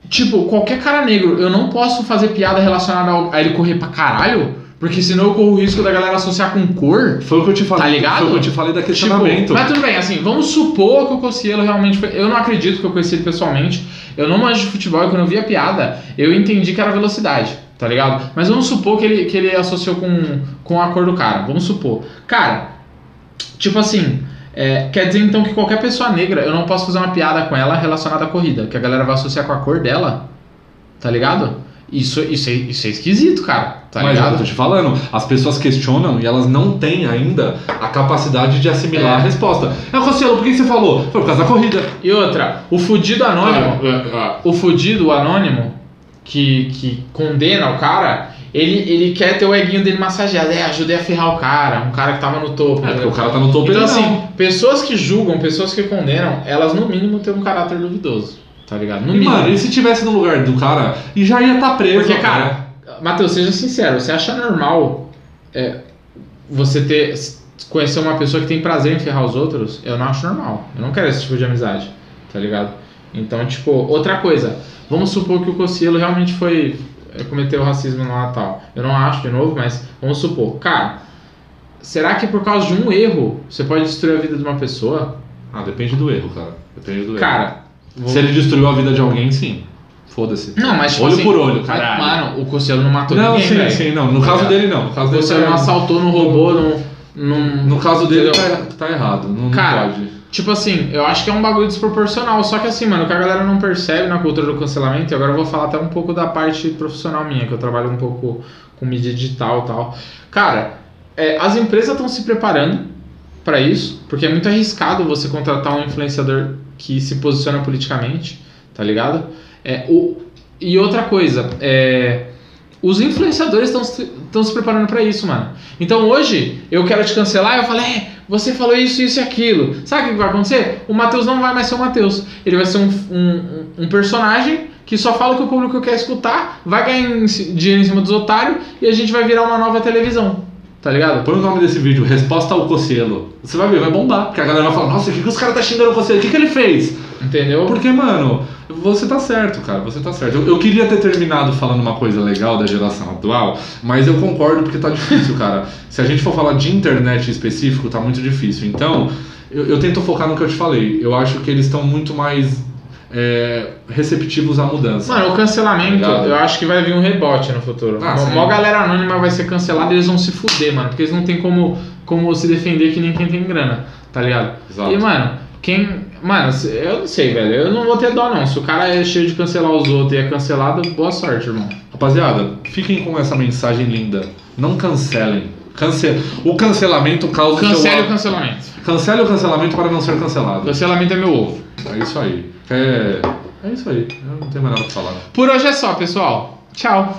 tipo, qualquer cara negro, eu não posso fazer piada relacionada ao- a ele correr pra caralho, porque senão eu corro o risco da galera associar com cor. Foi o que eu te falei. Tá ligado? Foi o que eu te falei da Tipo, questionamento. mas tudo bem, assim, vamos supor que o Cossielo realmente foi. Eu não acredito que eu conheci ele pessoalmente. Eu não manjo de futebol e quando eu vi a piada, eu entendi que era velocidade, tá ligado? Mas vamos supor que ele, que ele associou com, com a cor do cara. Vamos supor. Cara, tipo assim. É, quer dizer então que qualquer pessoa negra, eu não posso fazer uma piada com ela relacionada à corrida, que a galera vai associar com a cor dela, tá ligado? Isso, isso, é, isso é esquisito, cara, tá Mas ligado? eu tô te falando, as pessoas questionam e elas não têm ainda a capacidade de assimilar É. a resposta. É, Cossielo, por que você falou? Foi por causa da corrida. E outra, o fudido anônimo. Ah, o fudido, anônimo, que, que condena o cara, ele, ele quer ter o eguinho dele massageado. É, ajudei a ferrar o cara, um cara que tava no topo. É, porque o cara tá no topo então, assim, não. pessoas que julgam, pessoas que condenam, elas no mínimo têm um caráter duvidoso. Tá ligado? No E, mínimo. mano, e se tivesse no lugar do cara, e já ia estar tá preso. Porque, cara, Matheus, seja sincero, você acha normal é, você ter conhecer uma pessoa que tem prazer em ferrar os outros? Eu não acho normal. Eu não quero esse tipo de amizade, tá ligado? Então, tipo, outra coisa. Vamos supor que o Cossielo realmente foi cometeu racismo no Natal. Eu não acho de novo, mas vamos supor. Cara, será que por causa de um erro você pode destruir a vida de uma pessoa? Ah, depende do erro, cara. Depende do erro. Cara, vou- Se ele destruiu a vida de alguém, sim. Foda-se. não, mas tipo olho assim, por olho, caralho. Mano, o Cossielo não matou não, ninguém, sim, velho. sim, não. No caso Tá dele, não. No caso dele, Você tá não assaltou, não roubou, não. não No caso dele, tá, tá errado. Não, não Cara, pode. Tipo assim, eu acho que é um bagulho desproporcional. Só que assim, mano, o que a galera não percebe na cultura do cancelamento, e agora eu vou falar até um pouco da parte profissional minha, que eu trabalho um pouco com mídia digital e tal. Cara, é, as empresas estão se preparando pra isso, porque é muito arriscado você contratar um influenciador que se posiciona politicamente, tá ligado? É, o, e outra coisa, é, os influenciadores estão se, preparando pra isso, mano. Então hoje eu quero te cancelar, eu falo, é, você falou isso, isso e aquilo. Sabe o que vai acontecer? O Matheus não vai mais ser o Matheus. Ele vai ser um, um, um personagem que só fala o que o público quer escutar, vai ganhar dinheiro em cima dos otários e a gente vai virar uma nova televisão. Tá ligado? Põe o nome desse vídeo, Resposta ao Cossielo. Você vai ver, vai bombar. Porque a galera vai falar, nossa, o que, que os caras tá xingando o Cossielo? O que, que ele fez? Entendeu? Porque, mano, você tá certo, cara, você tá certo. Eu, eu queria ter terminado falando uma coisa legal da geração atual, mas eu concordo porque tá difícil, cara. Se a gente for falar de internet em específico, tá muito difícil. Então, eu, eu tento focar no que eu te falei. Eu acho que eles estão muito mais é, receptivos à mudança. Mano, o cancelamento, Obrigado. eu acho que vai vir um rebote no futuro. Ah, sim. Mó galera anônima vai ser cancelada e eles vão se fuder, mano. Porque eles não tem como, como se defender que nem quem tem grana, tá ligado? Exato. E, mano, quem. Mano, eu não sei, velho. Eu não vou ter dó, não. Se o cara é cheio de cancelar os outros e é cancelado, boa sorte, irmão. Rapaziada, fiquem com essa mensagem linda. Não cancelem. Cance... O cancelamento causa Cancele seu... o cancelamento. Cancele o cancelamento para não ser cancelado. Cancelamento é meu ovo. É isso aí. É, é isso aí. Eu não tenho mais nada pra falar. Por hoje é só, pessoal. Tchau.